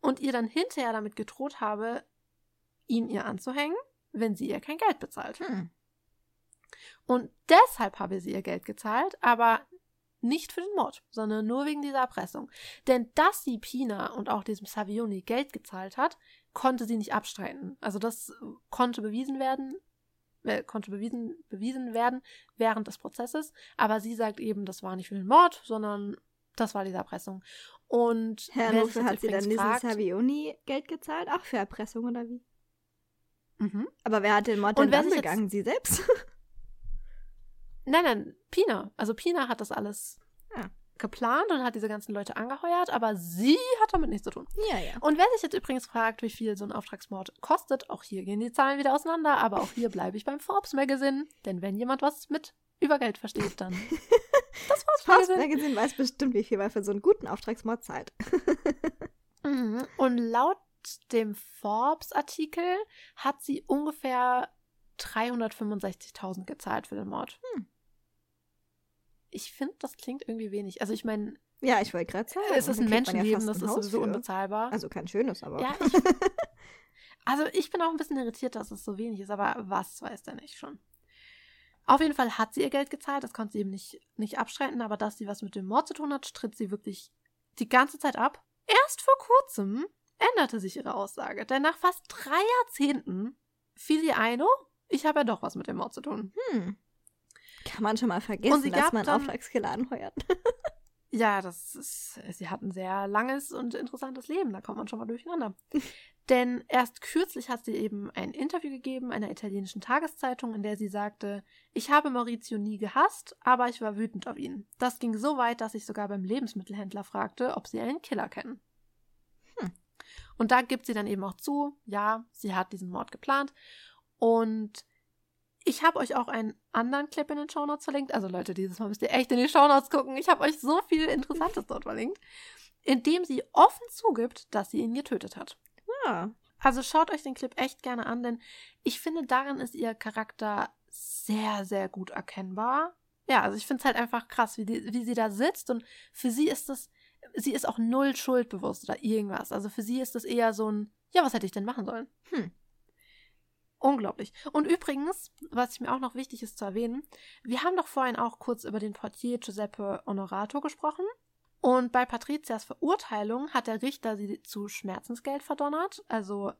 und ihr dann hinterher damit gedroht habe, ihn ihr anzuhängen, wenn sie ihr kein Geld bezahlt. Hm. Und deshalb habe sie ihr Geld gezahlt, aber nicht für den Mord, sondern nur wegen dieser Erpressung. Denn dass sie Pina und auch diesem Savioni Geld gezahlt hat, konnte sie nicht abstreiten. Also das konnte bewiesen werden, äh, konnte bewiesen, bewiesen werden während des Prozesses, aber sie sagt eben, das war nicht für den Mord, sondern das war diese Erpressung. Und Herr, jetzt hat sie dann fragt- Savioni Geld gezahlt? Auch für Erpressung oder wie? Mhm. Aber wer hat den Mord Und denn dann begangen? Sie selbst? Nein, nein, Pina. Also Pina hat das alles Ah. geplant und hat diese ganzen Leute angeheuert, aber sie hat damit nichts zu tun. ja, ja. Und wer sich jetzt übrigens fragt, wie viel so ein Auftragsmord kostet, auch hier gehen die Zahlen wieder auseinander, aber auch hier bleibe ich beim Forbes Magazine, denn wenn jemand was mit über Geld versteht, dann *laughs* das Forbes Forbes Magazine. Magazine weiß bestimmt, wie viel man für so einen guten Auftragsmord zahlt. *laughs* Mhm. Und laut dem Forbes-Artikel hat sie ungefähr 365.000 gezahlt für den Mord. Hm. Ich finde, das klingt irgendwie wenig. Also ich meine, Ja, ich wollte gerade sagen. es ist da ein ja Menschenleben, fast das ein ist sowieso unbezahlbar. Also kein schönes, aber. Ja, ich, *laughs* also ich bin auch ein bisschen irritiert, dass es so wenig ist, aber was weiß der nicht schon. Auf jeden Fall hat sie ihr Geld gezahlt, das konnte sie eben nicht, nicht abstreiten, aber dass sie was mit dem Mord zu tun hat, stritt sie wirklich die ganze Zeit ab. Erst vor kurzem änderte sich ihre Aussage, denn nach fast drei Jahrzehnten fiel ihr ein, oh, ich habe ja doch was mit dem Mord zu tun. Hm. Kann man schon mal vergessen, dass man dann, Auftragskiller anheuert. *laughs* ja, das ist, sie hat ein sehr langes und interessantes Leben, da kommt man schon mal durcheinander. *laughs* Denn erst kürzlich hat sie eben ein Interview gegeben einer italienischen Tageszeitung, in der sie sagte, ich habe Maurizio nie gehasst, aber ich war wütend auf ihn. Das ging so weit, dass ich sogar beim Lebensmittelhändler fragte, ob sie einen Killer kennen. Hm. Und da gibt sie dann eben auch zu, ja, sie hat diesen Mord geplant. Und ich habe euch auch einen anderen Clip in den Shownotes verlinkt. Also Leute, dieses Mal müsst ihr echt in die Shownotes gucken. Ich habe euch so viel Interessantes dort verlinkt, in dem sie offen zugibt, dass sie ihn getötet hat. Ja. Also schaut euch den Clip echt gerne an, denn ich finde, darin ist ihr Charakter sehr, sehr gut erkennbar. Ja, also ich finde es halt einfach krass, wie, die, wie sie da sitzt und für sie ist das, sie ist auch null schuldbewusst oder irgendwas. Also für sie ist das eher so ein, ja, was hätte ich denn machen sollen? Hm. Unglaublich. Und übrigens, was mir auch noch wichtig ist zu erwähnen, wir haben doch vorhin auch kurz über den Portier Giuseppe Honorato gesprochen. Und bei Patrizias Verurteilung hat der Richter sie zu Schmerzensgeld verdonnert, also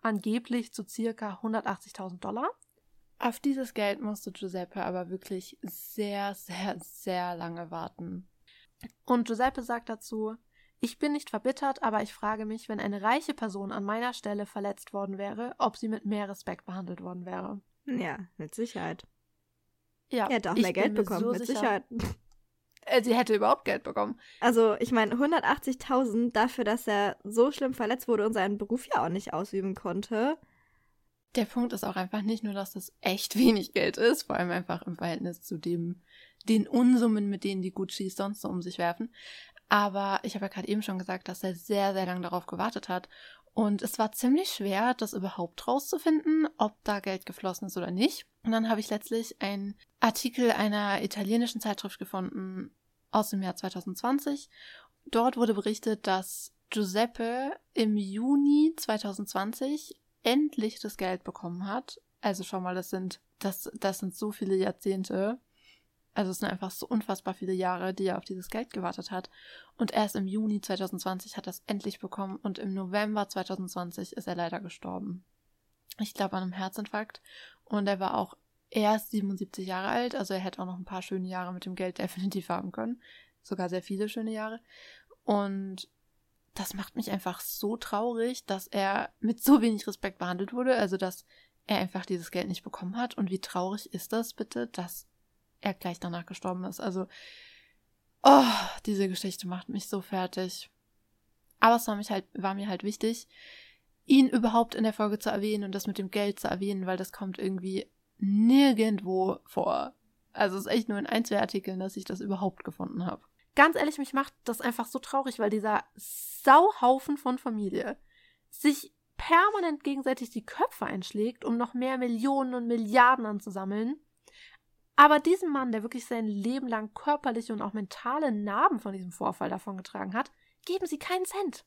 angeblich zu circa 180.000 Dollar. Auf dieses Geld musste Giuseppe aber wirklich sehr, sehr, sehr lange warten. Und Giuseppe sagt dazu, ich bin nicht verbittert, aber ich frage mich, wenn eine reiche Person an meiner Stelle verletzt worden wäre, ob sie mit mehr Respekt behandelt worden wäre. Ja, mit Sicherheit. Ja, er hätte auch mehr Geld bekommen, so mit sicher. Sicherheit. Äh, sie hätte überhaupt Geld bekommen. Also, ich meine, 180.000 dafür, dass er so schlimm verletzt wurde und seinen Beruf ja auch nicht ausüben konnte. Der Punkt ist auch einfach nicht nur, dass das echt *laughs* wenig Geld ist, vor allem einfach im Verhältnis zu dem, den Unsummen, mit denen die Guccis sonst so um sich werfen. Aber ich habe ja gerade eben schon gesagt, dass er sehr, sehr lange darauf gewartet hat. Und es war ziemlich schwer, das überhaupt rauszufinden, ob da Geld geflossen ist oder nicht. Und dann habe ich letztlich einen Artikel einer italienischen Zeitschrift gefunden aus dem Jahr 2020. Dort wurde berichtet, dass Giuseppe im Juni 2020 endlich das Geld bekommen hat. Also schau mal, das sind, das, das sind so viele Jahrzehnte. Also es sind einfach so unfassbar viele Jahre, die er auf dieses Geld gewartet hat. Und erst im Juni 2020 hat er es endlich bekommen und im November 2020 ist er leider gestorben. Ich glaube an einem Herzinfarkt. Und er war auch erst 77 Jahre alt, also er hätte auch noch ein paar schöne Jahre mit dem Geld *laughs* definitiv haben können. Sogar sehr viele schöne Jahre. Und das macht mich einfach so traurig, dass er mit so wenig Respekt behandelt wurde, also dass er einfach dieses Geld nicht bekommen hat. Und wie traurig ist das bitte, dass er gleich danach gestorben ist. Also, oh, diese Geschichte macht mich so fertig. Aber es war, mich halt, war mir halt wichtig, ihn überhaupt in der Folge zu erwähnen und das mit dem Geld zu erwähnen, weil das kommt irgendwie nirgendwo vor. Also es ist echt nur in ein, zwei Artikeln, dass ich das überhaupt gefunden habe. Ganz ehrlich, mich macht das einfach so traurig, weil dieser Sauhaufen von Familie sich permanent gegenseitig die Köpfe einschlägt, um noch mehr Millionen und Milliarden anzusammeln aber diesem Mann, der wirklich sein Leben lang körperliche und auch mentale Narben von diesem Vorfall davongetragen hat, geben sie keinen Cent.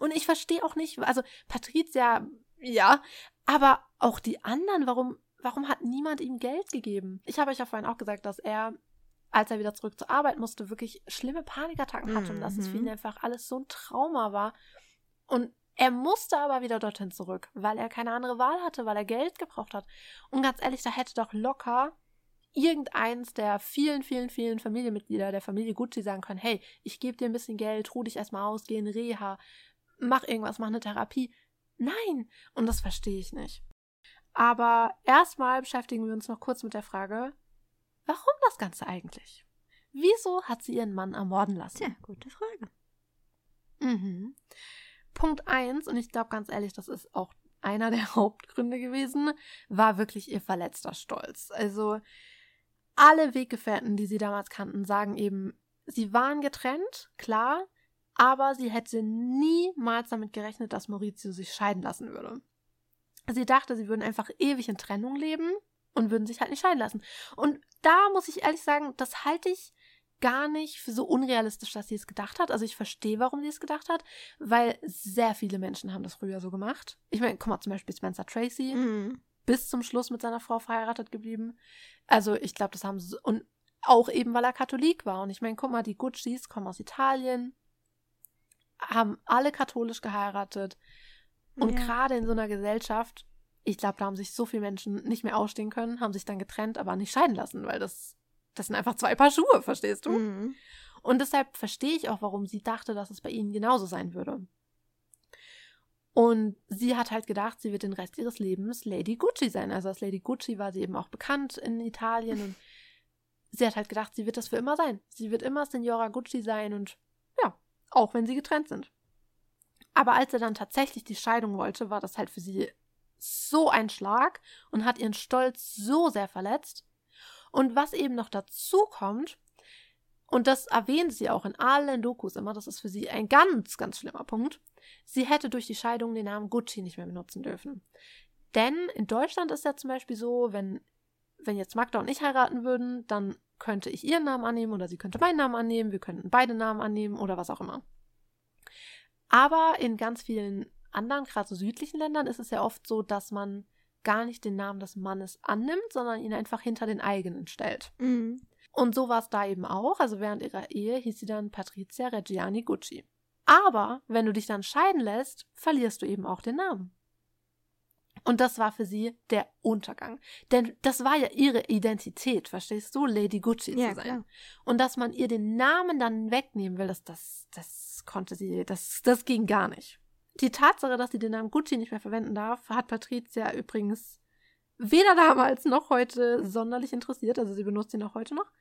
Und ich verstehe auch nicht, also Patricia, ja, aber auch die anderen, warum, warum hat niemand ihm Geld gegeben? Ich habe euch ja vorhin auch gesagt, dass er, als er wieder zurück zur Arbeit musste, wirklich schlimme Panikattacken hatte mhm. und dass es für ihn mhm. einfach alles so ein Trauma war. Und er musste aber wieder dorthin zurück, weil er keine andere Wahl hatte, weil er Geld gebraucht hat. Und ganz ehrlich, da hätte doch locker irgendeins der vielen, vielen, vielen Familienmitglieder der Familie Gucci sagen können, hey, ich gebe dir ein bisschen Geld, ruh dich erstmal aus, geh in Reha, mach irgendwas, mach eine Therapie. Nein, und das verstehe ich nicht. Aber erstmal beschäftigen wir uns noch kurz mit der Frage, warum das Ganze eigentlich? Wieso hat sie ihren Mann ermorden lassen? Tja, gute Frage. Mhm. Punkt eins und ich glaube ganz ehrlich, das ist auch einer der *laughs* Hauptgründe gewesen, war wirklich ihr verletzter Stolz. Also alle Weggefährten, die sie damals kannten, sagen eben, sie waren getrennt, klar, aber sie hätte niemals damit gerechnet, dass Maurizio sich scheiden lassen würde. Sie dachte, sie würden einfach ewig in Trennung leben und würden sich halt nicht scheiden lassen. Und da muss ich ehrlich sagen, das halte ich gar nicht für so unrealistisch, dass sie es gedacht hat. Also ich verstehe, warum sie es gedacht hat, weil sehr viele Menschen haben das früher so gemacht. Ich meine, guck mal zum Beispiel Spencer Tracy. Mhm bis zum Schluss mit seiner Frau verheiratet geblieben. Also ich glaube, das haben sie, und auch eben, weil er Katholik war. Und ich meine, guck mal, die Guccis kommen aus Italien, haben alle katholisch geheiratet. Und Ja. gerade in so einer Gesellschaft, ich glaube, da haben sich so viele Menschen nicht mehr ausstehen können, haben sich dann getrennt, aber nicht scheiden lassen, weil das, das sind einfach zwei Paar Schuhe, verstehst du? Mhm. Und deshalb verstehe ich auch, warum sie dachte, dass es bei ihnen genauso sein würde. Und sie hat halt gedacht, sie wird den Rest ihres Lebens Lady Gucci sein. Also als Lady Gucci war sie eben auch bekannt in Italien und *laughs* sie hat halt gedacht, sie wird das für immer sein. Sie wird immer Signora Gucci sein und ja, auch wenn sie getrennt sind. Aber als er dann tatsächlich die Scheidung wollte, war das halt für sie so ein Schlag und hat ihren Stolz so sehr verletzt. Und was eben noch dazu kommt, und das erwähnt sie auch in allen Dokus immer, das ist für sie ein ganz, ganz schlimmer Punkt, sie hätte durch die Scheidung den Namen Gucci nicht mehr benutzen dürfen. Denn in Deutschland ist ja zum Beispiel so, wenn, wenn jetzt Magda und ich heiraten würden, dann könnte ich ihren Namen annehmen oder sie könnte meinen Namen annehmen, wir könnten beide Namen annehmen oder was auch immer. Aber in ganz vielen anderen, gerade so südlichen Ländern, ist es ja oft so, dass man gar nicht den Namen des Mannes annimmt, sondern ihn einfach hinter den eigenen stellt. Mhm. Und so war es da eben auch. Also während ihrer Ehe hieß sie dann Patrizia Reggiani Gucci. Aber wenn du dich dann scheiden lässt, verlierst du eben auch den Namen. Und das war für sie der Untergang. Denn das war ja ihre Identität, verstehst du, Lady Gucci Ja, zu sein. klar. Und dass man ihr den Namen dann wegnehmen will, das, das, das konnte sie, das, das ging gar nicht. Die Tatsache, dass sie den Namen Gucci nicht mehr verwenden darf, hat Patricia übrigens weder damals noch heute sonderlich interessiert. Also sie benutzt ihn auch heute noch.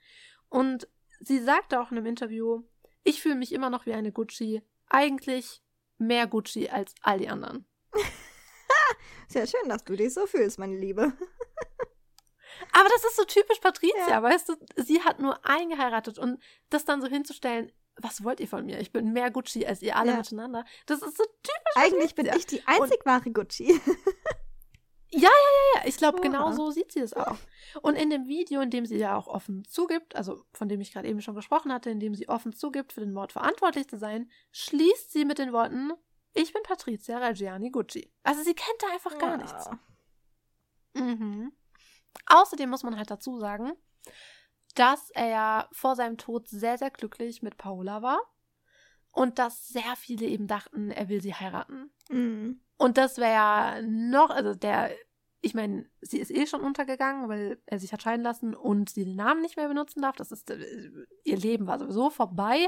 Und sie sagte auch in einem Interview, ich fühle mich immer noch wie eine Gucci. Eigentlich mehr Gucci als all die anderen. *laughs* Sehr schön, dass du dich so fühlst, meine Liebe. *laughs* Aber das ist so typisch Patricia, Ja. weißt du? Sie hat nur eingeheiratet und das dann so hinzustellen, was wollt ihr von mir? Ich bin mehr Gucci als ihr alle Ja. miteinander. Das ist so typisch. Eigentlich bin Patricia. ich die einzig wahre Gucci. *laughs* Ja, ich glaube, genau so sieht sie es auch. Und in dem Video, in dem sie ja auch offen zugibt, also von dem ich gerade eben schon gesprochen hatte, in dem sie offen zugibt, für den Mord verantwortlich zu sein, schließt sie mit den Worten, ich bin Patricia Reggiani Gucci. Also sie kennt da einfach gar Ja. nichts. Mhm. Außerdem muss man halt dazu sagen, dass er ja vor seinem Tod sehr, sehr glücklich mit Paola war und dass sehr viele eben dachten, er will sie heiraten. Mhm. Und das wäre ja noch, also der, ich meine, sie ist eh schon untergegangen, weil er sich hat scheiden lassen und sie den Namen nicht mehr benutzen darf. Das ist, äh, ihr Leben war sowieso vorbei.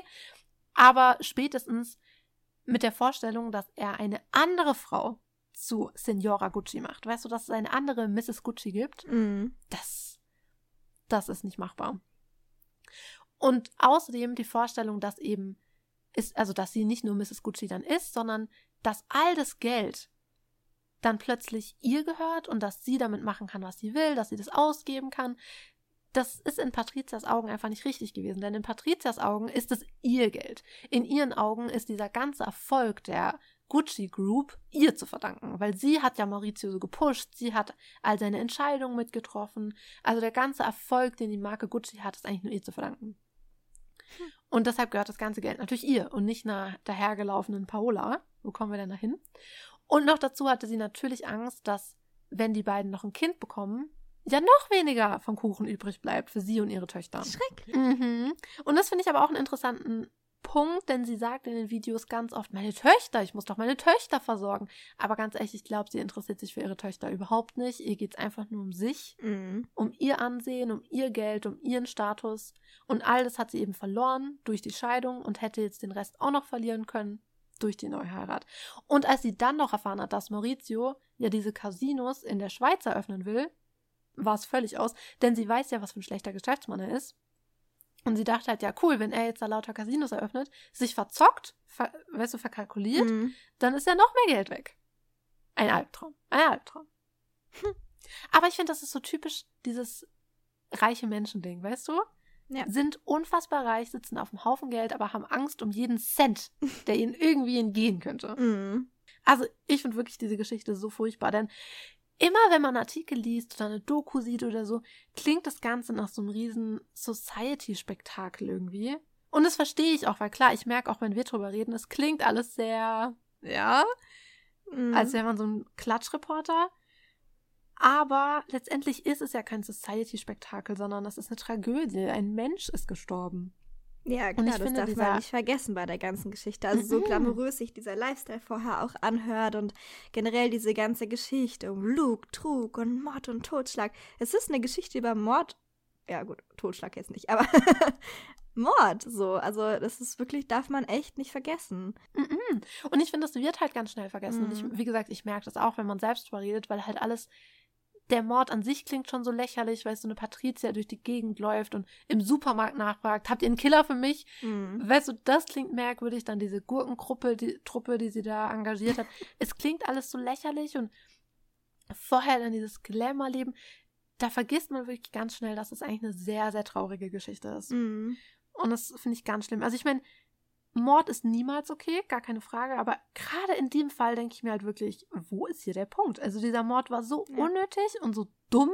Aber spätestens mit der Vorstellung, dass er eine andere Frau zu Signora Gucci macht. Weißt du, dass es eine andere Mrs. Gucci gibt? Mhm. das, das ist nicht machbar. Und außerdem die Vorstellung, dass eben ist, also dass sie nicht nur Mrs. Gucci dann ist, sondern dass all das Geld dann plötzlich ihr gehört und dass sie damit machen kann, was sie will, dass sie das ausgeben kann. Das ist in Patrizias Augen einfach nicht richtig gewesen, denn in Patrizias Augen ist es ihr Geld. In ihren Augen ist dieser ganze Erfolg der Gucci Group ihr zu verdanken, weil sie hat ja Maurizio so gepusht, sie hat all seine Entscheidungen mitgetroffen. Also der ganze Erfolg, den die Marke Gucci hat, ist eigentlich nur ihr zu verdanken. Und deshalb gehört das ganze Geld natürlich ihr und nicht einer dahergelaufenen Paola. Wo kommen wir denn da hin? Und noch dazu hatte sie natürlich Angst, dass, wenn die beiden noch ein Kind bekommen, ja noch weniger vom Kuchen übrig bleibt für sie und ihre Töchter. Schrecklich. Mhm. Und das finde ich aber auch einen interessanten Punkt, denn sie sagt in den Videos ganz oft, meine Töchter, ich muss doch meine Töchter versorgen. Aber ganz ehrlich, ich glaube, sie interessiert sich für ihre Töchter überhaupt nicht. Ihr geht es einfach nur um sich, Mhm. um ihr Ansehen, um ihr Geld, um ihren Status. Und all das hat sie eben verloren durch die Scheidung und hätte jetzt den Rest auch noch verlieren können durch die Neuheirat. Und als sie dann noch erfahren hat, dass Maurizio ja diese Casinos in der Schweiz eröffnen will, war es völlig aus, denn sie weiß ja, was für ein schlechter Geschäftsmann er ist. Und sie dachte halt, ja, cool, wenn er jetzt da lauter Casinos eröffnet, sich verzockt, ver weißt du, verkalkuliert, Mhm. dann ist ja noch mehr Geld weg. Ein Albtraum. Ein Albtraum. Hm. Aber ich finde, das ist so typisch dieses reiche Menschen-Ding, weißt du? Ja. Sind unfassbar reich, sitzen auf einem Haufen Geld, aber haben Angst um jeden Cent, *laughs* der ihnen irgendwie entgehen könnte. Mhm. Also, ich finde wirklich diese Geschichte so furchtbar, denn immer wenn man einen Artikel liest oder eine Doku sieht oder so, klingt das Ganze nach so einem riesen Society-Spektakel irgendwie. Und das verstehe ich auch, weil klar, ich merke auch, wenn wir drüber reden, es klingt alles sehr, ja, Mhm. als wäre man so ein Klatschreporter. Aber letztendlich ist es ja kein Society-Spektakel, sondern das ist eine Tragödie. Ein Mensch ist gestorben. Ja, klar, das finde, darf man nicht vergessen bei der ganzen Geschichte. Also so Mhm. glamourös sich dieser Lifestyle vorher auch anhört und generell diese ganze Geschichte um Lug, Trug und Mord und Totschlag. Es ist eine Geschichte über Mord. Ja gut, Totschlag jetzt nicht, aber *laughs* Mord so. Also das ist wirklich, darf man echt nicht vergessen. Mhm. Und ich finde, das wird halt ganz schnell vergessen. Und Mhm. ich, wie gesagt, ich merke das auch, wenn man selbst drüber redet, weil halt alles. Der Mord an sich klingt schon so lächerlich, weil so eine Patrizia durch die Gegend läuft und im Supermarkt nachfragt, habt ihr einen Killer für mich? Mhm. Weißt du, das klingt merkwürdig, dann diese Gurkengruppe, die Truppe, die sie da engagiert hat. *laughs* es klingt alles so lächerlich und vorher dann dieses Glamour-Leben. Da vergisst man wirklich ganz schnell, dass es eigentlich eine sehr, sehr traurige Geschichte ist. Mhm. Und das finde ich ganz schlimm. Also ich meine, Mord ist niemals okay, gar keine Frage, aber gerade in dem Fall denke ich mir halt wirklich, wo ist hier der Punkt? Also dieser Mord war so Ja. unnötig und so dumm.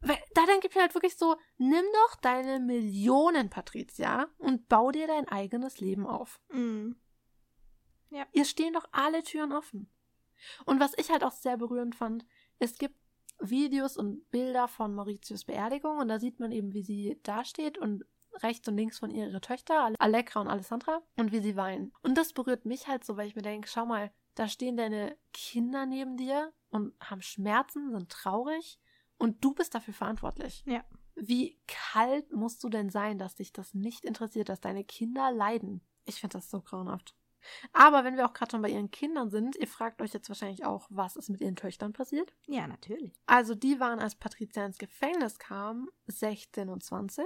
Weil, da denke ich mir halt wirklich so, nimm doch deine Millionen, Patricia, und bau dir dein eigenes Leben auf. Mhm. Ihr stehen doch alle Türen offen. Und was ich halt auch sehr berührend fand, es gibt Videos und Bilder von Mauritius Beerdigung und da sieht man eben, wie sie dasteht und rechts und links von ihr ihre Töchter, Allegra und Alessandra, und wie sie weinen. Und das berührt mich halt so, weil ich mir denke, schau mal, da stehen deine Kinder neben dir und haben Schmerzen, sind traurig und du bist dafür verantwortlich. Ja. Wie kalt musst du denn sein, dass dich das nicht interessiert, dass deine Kinder leiden? Ich finde das so grauenhaft. Aber wenn wir auch gerade schon bei ihren Kindern sind, ihr fragt euch jetzt wahrscheinlich auch, was ist mit ihren Töchtern passiert? Ja, natürlich. Also die waren, als Patricia ins Gefängnis kam, 16 und 20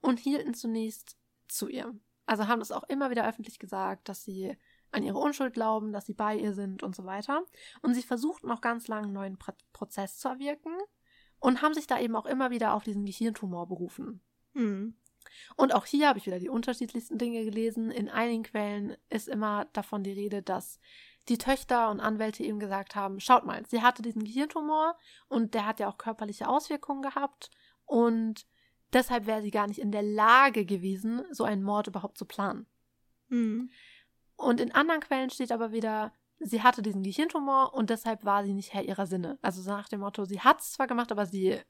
und hielten zunächst zu ihr. Also haben es auch immer wieder öffentlich gesagt, dass sie an ihre Unschuld glauben, dass sie bei ihr sind und so weiter. Und sie versuchten auch ganz lange einen neuen Pro Prozess zu erwirken und haben sich da eben auch immer wieder auf diesen Gehirntumor berufen. Mhm. Und auch hier habe ich wieder die unterschiedlichsten Dinge gelesen. In einigen Quellen ist immer davon die Rede, dass die Töchter und Anwälte eben gesagt haben, schaut mal, sie hatte diesen Gehirntumor und der hat ja auch körperliche Auswirkungen gehabt und deshalb wäre sie gar nicht in der Lage gewesen, so einen Mord überhaupt zu planen. Mhm. Und in anderen Quellen steht aber wieder, sie hatte diesen Gehirntumor und deshalb war sie nicht Herr ihrer Sinne. Also so nach dem Motto, sie hat es zwar gemacht, aber sie,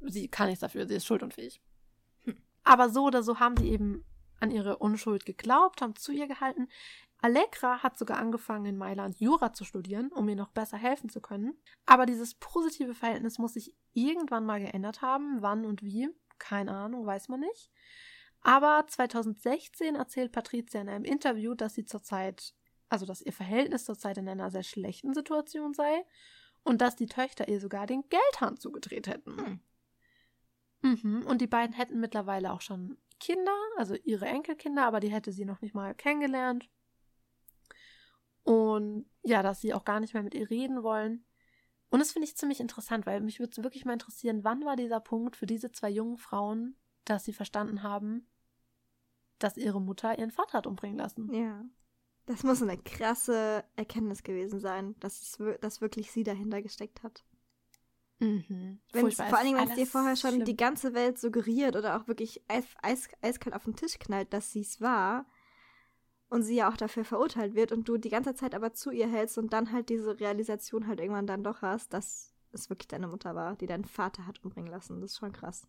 sie kann nichts dafür, sie ist schuldunfähig. Hm. Aber so oder so haben sie eben an ihre Unschuld geglaubt, haben zu ihr gehalten. Allegra hat sogar angefangen, in Mailand Jura zu studieren, um ihr noch besser helfen zu können. Aber dieses positive Verhältnis muss sich irgendwann mal geändert haben. Wann und wie? Keine Ahnung, weiß man nicht. Aber 2016 erzählt Patricia in einem Interview, dass sie zurzeit, also dass ihr Verhältnis zurzeit in einer sehr schlechten Situation sei und dass die Töchter ihr sogar den Geldhahn zugedreht hätten. Hm. Mhm. Und die beiden hätten mittlerweile auch schon Kinder, also ihre Enkelkinder, aber die hätte sie noch nicht mal kennengelernt. Und ja, dass sie auch gar nicht mehr mit ihr reden wollen. Und das finde ich ziemlich interessant, weil mich würde wirklich mal interessieren, wann war dieser Punkt für diese zwei jungen Frauen, dass sie verstanden haben, dass ihre Mutter ihren Vater hat umbringen lassen. Ja. Das muss eine krasse Erkenntnis gewesen sein, dass, es, dass wirklich sie dahinter gesteckt hat. Mhm. Wenn's, vor Es allen Dingen, ist wenn es dir vorher schon schlimm. die ganze Welt suggeriert oder auch wirklich eis, eis, eiskalt auf den Tisch knallt, dass sie es war und sie ja auch dafür verurteilt wird und du die ganze Zeit aber zu ihr hältst und dann halt diese Realisation halt irgendwann dann doch hast, dass es wirklich deine Mutter war, die deinen Vater hat umbringen lassen. Das ist schon krass.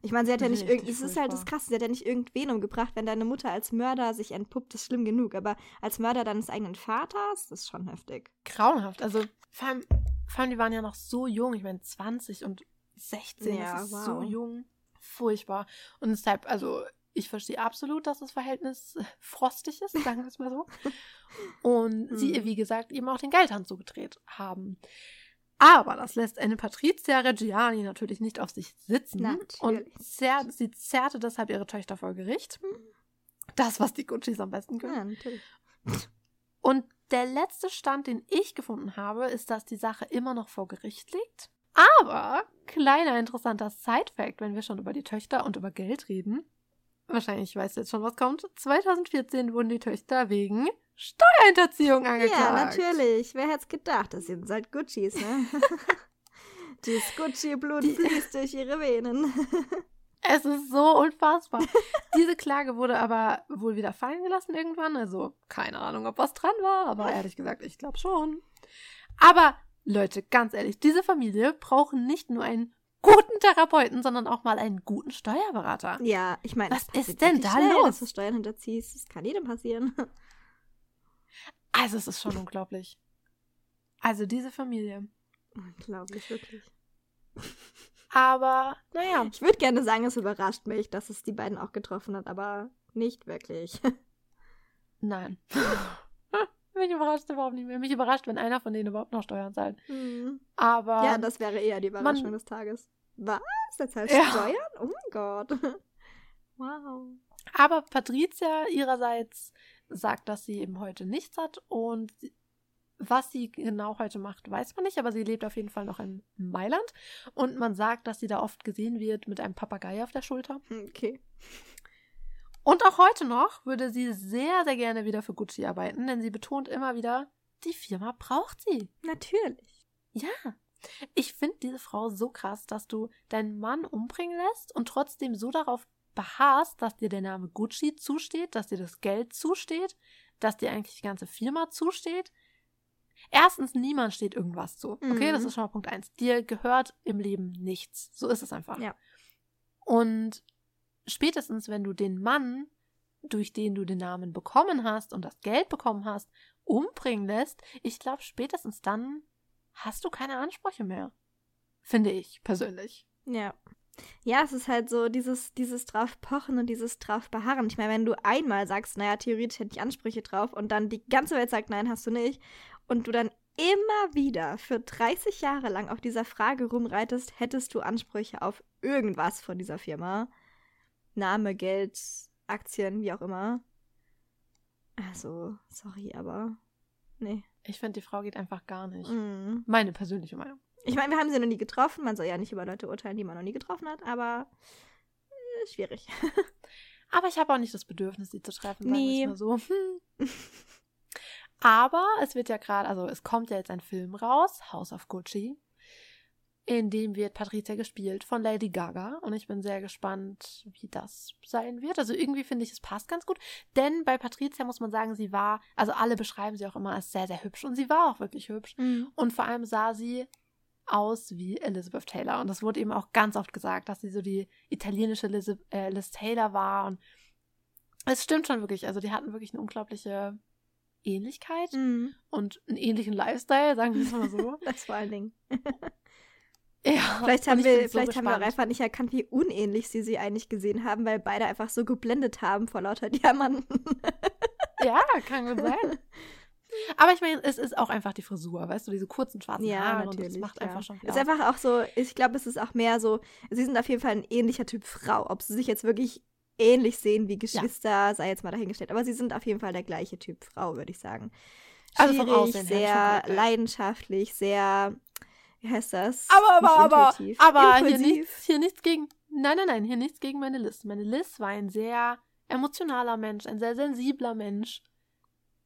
Ich meine, sie hat ja nicht Richtig irgend, es ist halt das. Krasse, sie hat ja nicht irgendwen umgebracht, wenn deine Mutter als Mörder sich entpuppt, ist schlimm genug, aber als Mörder deines eigenen Vaters, das ist schon heftig. grauenhaft. Also vor allem, vor allem, die waren ja noch so jung. Ich meine, 20 und 16, Ja, das ist so wow. jung. Furchtbar. Und deshalb, also ich verstehe absolut, dass das Verhältnis frostig ist, sagen wir es mal so. Und *laughs* sie, Hm. wie gesagt, eben auch den Geldhand zugedreht haben. Aber das lässt eine Patrizia Reggiani natürlich nicht auf sich sitzen. Natürlich. Und zerrt, sie zerrte deshalb ihre Töchter vor Gericht. Das, was die Guccis am besten können. Ja, natürlich. Und der letzte Stand, den ich gefunden habe, ist, dass die Sache immer noch vor Gericht liegt. Aber, kleiner interessanter Side-Fact, wenn wir schon über die Töchter und über Geld reden. Wahrscheinlich weißt du jetzt schon, was kommt. 2014 wurden die Töchter wegen Steuerhinterziehung angeklagt. Ja, natürlich. Wer hätte es gedacht? Das sind halt Guccis, ne? *laughs* Das Gucci-Blut fließt durch ihre Venen. *laughs* Es ist so unfassbar. Diese Klage wurde aber wohl wieder fallen gelassen irgendwann. Also keine Ahnung, ob was dran war, aber ehrlich gesagt, ich glaube schon. Aber Leute, ganz ehrlich, diese Familie braucht nicht nur einen guten Therapeuten, sondern auch mal einen guten Steuerberater. Ja, ich meine, Was ist denn da los? Dass du Steuern hinterziehst, das kann jedem passieren. Also, es ist schon unglaublich. Also, diese Familie. Unglaublich, wirklich. Aber, naja. Ich würde gerne sagen, es überrascht mich, dass es die beiden auch getroffen hat, aber nicht wirklich. *laughs* Nein. Mich überrascht überhaupt nicht mehr. Mich überrascht, wenn einer von denen überhaupt noch Steuern zahlt. Hm. Aber. Ja, das wäre eher die Überraschung man- des Tages. Was? Der zahlt Ja. Steuern? Oh mein Gott. *laughs* Wow. Aber Patricia ihrerseits sagt, dass sie eben heute nichts hat und was sie genau heute macht, weiß man nicht, aber sie lebt auf jeden Fall noch in Mailand und man sagt, dass sie da oft gesehen wird mit einem Papagei auf der Schulter. Okay. Und auch heute noch würde sie sehr, sehr gerne wieder für Gucci arbeiten, denn sie betont immer wieder, die Firma braucht sie. Natürlich. Ja. Ich finde diese Frau so krass, dass du deinen Mann umbringen lässt und trotzdem so darauf beharrst, dass dir der Name Gucci zusteht, dass dir das Geld zusteht, dass dir eigentlich die ganze Firma zusteht. Erstens, niemand steht irgendwas zu. Okay, Mhm. das ist schon mal Punkt eins. Dir gehört im Leben nichts. So ist es einfach. Ja. Und spätestens, wenn du den Mann, durch den du den Namen bekommen hast und das Geld bekommen hast, umbringen lässt, ich glaube, spätestens dann hast du keine Ansprüche mehr. Finde ich persönlich. Ja. Ja, es ist halt so dieses, dieses drauf pochen und dieses drauf beharren. Ich meine, wenn du einmal sagst, naja, theoretisch hätte ich Ansprüche drauf und dann die ganze Welt sagt, nein, hast du nicht, und du dann immer wieder für 30 Jahre lang auf dieser Frage rumreitest, hättest du Ansprüche auf irgendwas von dieser Firma. Name, Geld, Aktien, wie auch immer. Also, sorry, aber nee. Ich finde, die Frau geht einfach gar nicht. Mm. Meine persönliche Meinung. Ich meine, wir haben sie noch nie getroffen. Man soll ja nicht über Leute urteilen, die man noch nie getroffen hat, aber äh, schwierig. *laughs* Aber ich habe auch nicht das Bedürfnis, sie zu treffen. Sagen Nee. mal so. Hm. *laughs* Aber es wird ja gerade, also es kommt ja jetzt ein Film raus, House of Gucci. In dem wird Patricia gespielt von Lady Gaga. Und ich bin sehr gespannt, wie das sein wird. Also irgendwie finde ich, es passt ganz gut. Denn bei Patricia muss man sagen, sie war, also alle beschreiben sie auch immer als sehr, sehr hübsch. Und sie war auch wirklich hübsch. Und vor allem sah sie aus wie Elizabeth Taylor. Und das wurde eben auch ganz oft gesagt, dass sie so die italienische Liz, äh, Liz Taylor war. Und es stimmt schon wirklich. Also die hatten wirklich eine unglaubliche Ähnlichkeit Mhm. und einen ähnlichen Lifestyle, sagen wir es mal so. *laughs* Das vor allen Dingen. *laughs* ja, Vielleicht und haben wir, so vielleicht haben wir auch einfach nicht erkannt, wie unähnlich sie sie eigentlich gesehen haben, weil beide einfach so geblendet haben vor lauter *laughs* Diamanten. Ja, kann gut sein. Aber ich meine, es ist auch einfach die Frisur, weißt du, diese kurzen schwarzen Ja, Haare und natürlich, das macht klar. einfach schon viel ist aus. einfach auch so, ich glaube, es ist auch mehr so, sie sind auf jeden Fall ein ähnlicher Typ Frau. Ob sie sich jetzt wirklich ähnlich sehen wie Geschwister, sei jetzt mal dahingestellt. Aber sie sind auf jeden Fall der gleiche Typ Frau, würde ich sagen. Also Schwierig, sehr leidenschaftlich, sehr, wie heißt das? Aber, Nicht aber, aber, aber hier nichts, hier nichts gegen, nein, nein, nein, hier nichts gegen meine Liz. Meine Liz war ein sehr emotionaler Mensch, ein sehr sensibler Mensch.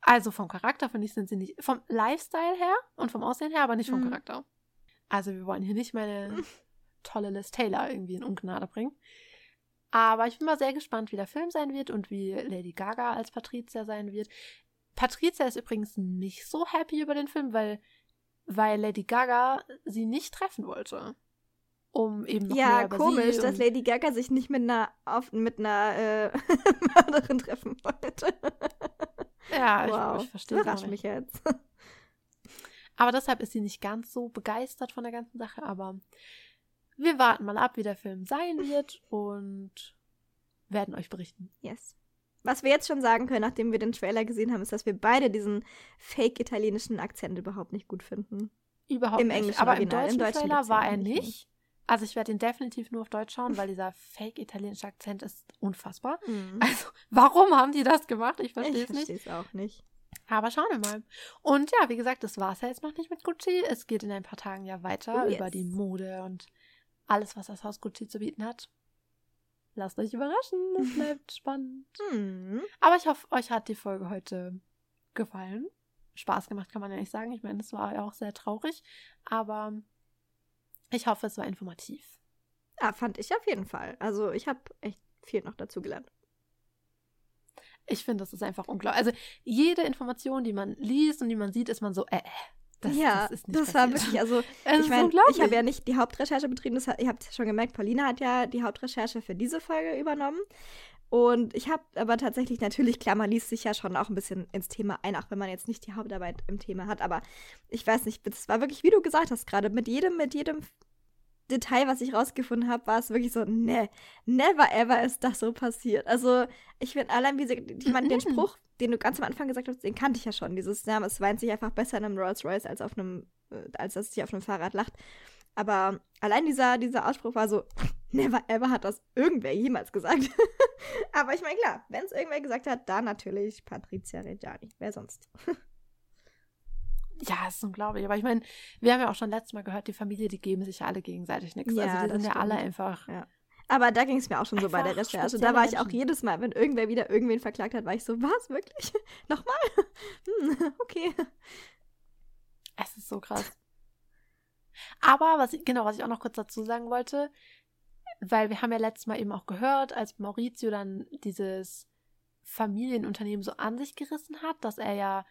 Also vom Charakter, finde ich, sind sie nicht, vom Lifestyle her und vom Aussehen her, aber nicht vom Mhm. Charakter. Also wir wollen hier nicht meine *laughs* tolle Liz Taylor irgendwie in Ungnade bringen. Aber ich bin mal sehr gespannt, wie der Film sein wird und wie Lady Gaga als Patricia sein wird. Patricia ist übrigens nicht so happy über den Film, weil, weil Lady Gaga sie nicht treffen wollte. Um eben noch mehr Ja, über komisch, dass Lady Gaga sich nicht mit einer, auf, mit einer äh, *laughs* Mörderin treffen wollte. Ja, wow, ich, ich verstehe überrascht mich jetzt. Aber deshalb ist sie nicht ganz so begeistert von der ganzen Sache. Aber wir warten mal ab, wie der Film sein wird und werden euch berichten. Yes. Was wir jetzt schon sagen können, nachdem wir den Trailer gesehen haben, ist, dass wir beide diesen fake-italienischen Akzent überhaupt nicht gut finden. Überhaupt Im nicht. englischen Aber Original. im Im deutschen, Deutschen Trailer war er nicht, ne? nicht. Also ich werde ihn definitiv nur auf Deutsch schauen, weil dieser fake-italienische Akzent ist unfassbar. Also, warum haben die das gemacht? Ich verstehe Ich es nicht. verstehe es auch nicht. Aber schauen wir mal. Und ja, wie gesagt, das war es ja jetzt noch nicht mit Gucci. Es geht in ein paar Tagen ja weiter Oh, yes. über die Mode und alles, was das Haus Gucci zu bieten hat. Lasst euch überraschen, es *laughs* bleibt spannend. Hm. Aber ich hoffe, euch hat die Folge heute gefallen. Spaß gemacht, kann man ja nicht sagen. Ich meine, es war ja auch sehr traurig. Aber ich hoffe, es war informativ. Ah, fand ich auf jeden Fall. Also ich habe echt viel noch dazu gelernt. Ich finde, das ist einfach unglaublich. Also jede Information, die man liest und die man sieht, ist man so, äh, äh. Das, ja, das das war wirklich, also *laughs* ich meine, ich habe ja nicht die Hauptrecherche betrieben, das, ihr habt schon gemerkt, Paulina hat ja die Hauptrecherche für diese Folge übernommen. Und ich habe aber tatsächlich, natürlich, klar, man liest sich ja schon auch ein bisschen ins Thema ein, auch wenn man jetzt nicht die Hauptarbeit im Thema hat. Aber ich weiß nicht, es war wirklich, wie du gesagt hast gerade, mit jedem, mit jedem Detail, was ich rausgefunden habe, war es wirklich so, ne, never ever ist das so passiert. Also, ich finde allein, wie sie, ich meine, den. Spruch, den du ganz am Anfang gesagt hast, den kannte ich ja schon. Dieses, ja, es weint sich einfach besser in einem Rolls Royce als auf einem, äh, als dass es sich auf einem Fahrrad lacht. Aber allein dieser, dieser Ausspruch war so, never ever hat das irgendwer jemals gesagt. *laughs* Aber ich meine, klar, wenn es irgendwer gesagt hat, dann natürlich Patricia Reggiani. Wer sonst? *laughs* Ja, es ist unglaublich. Aber ich meine, wir haben ja auch schon letztes Mal gehört, die Familie, die geben sich ja alle gegenseitig nichts. Ja, also die das sind ja alle stimmt. einfach. Ja. Aber da ging es mir auch schon so bei der Recherche. Da spezielle war ich auch jedes Mal, wenn irgendwer wieder irgendwen verklagt hat, war ich so, was, wirklich? *laughs* Nochmal? *laughs* Hm, *laughs* okay. Es ist so krass. Aber was ich, genau, was ich auch noch kurz dazu sagen wollte, weil wir haben ja letztes Mal eben auch gehört, als Maurizio dann dieses Familienunternehmen so an sich gerissen hat, dass er ja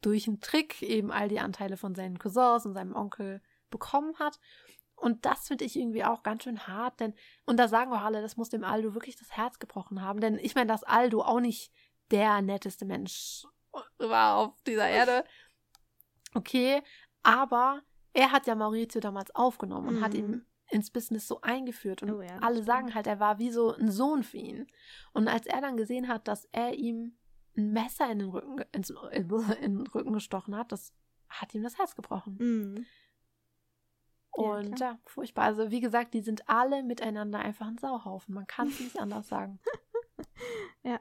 durch einen Trick eben all die Anteile von seinen Cousins und seinem Onkel bekommen hat. Und das finde ich irgendwie auch ganz schön hart, denn, und da sagen wir alle, das muss dem Aldo wirklich das Herz gebrochen haben, denn ich meine, dass Aldo auch nicht der netteste Mensch war auf dieser Erde. Okay, aber er hat ja Maurizio damals aufgenommen und hat Mhm. ihn ins Business so eingeführt. Und Oh ja, alle sagen halt, er war wie so ein Sohn für ihn. Und als er dann gesehen hat, dass er ihm ein Messer in den Rücken, ins, *laughs* in den Rücken gestochen hat, das hat ihm das Herz gebrochen. Mhm. Ja, Und ja, furchtbar. Also wie gesagt, die sind alle miteinander einfach ein Sauhaufen. Man kann es nicht anders sagen. *laughs* Ja.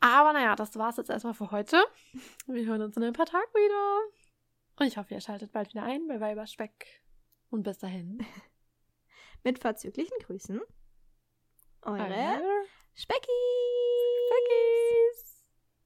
Aber naja, das war's jetzt erstmal für heute. Wir hören uns in ein paar Tagen wieder. Und ich hoffe, ihr schaltet bald wieder ein bei Weiberspeck. Und bis dahin. *laughs* Mit vorzüglichen Grüßen. Eure Eure Specky!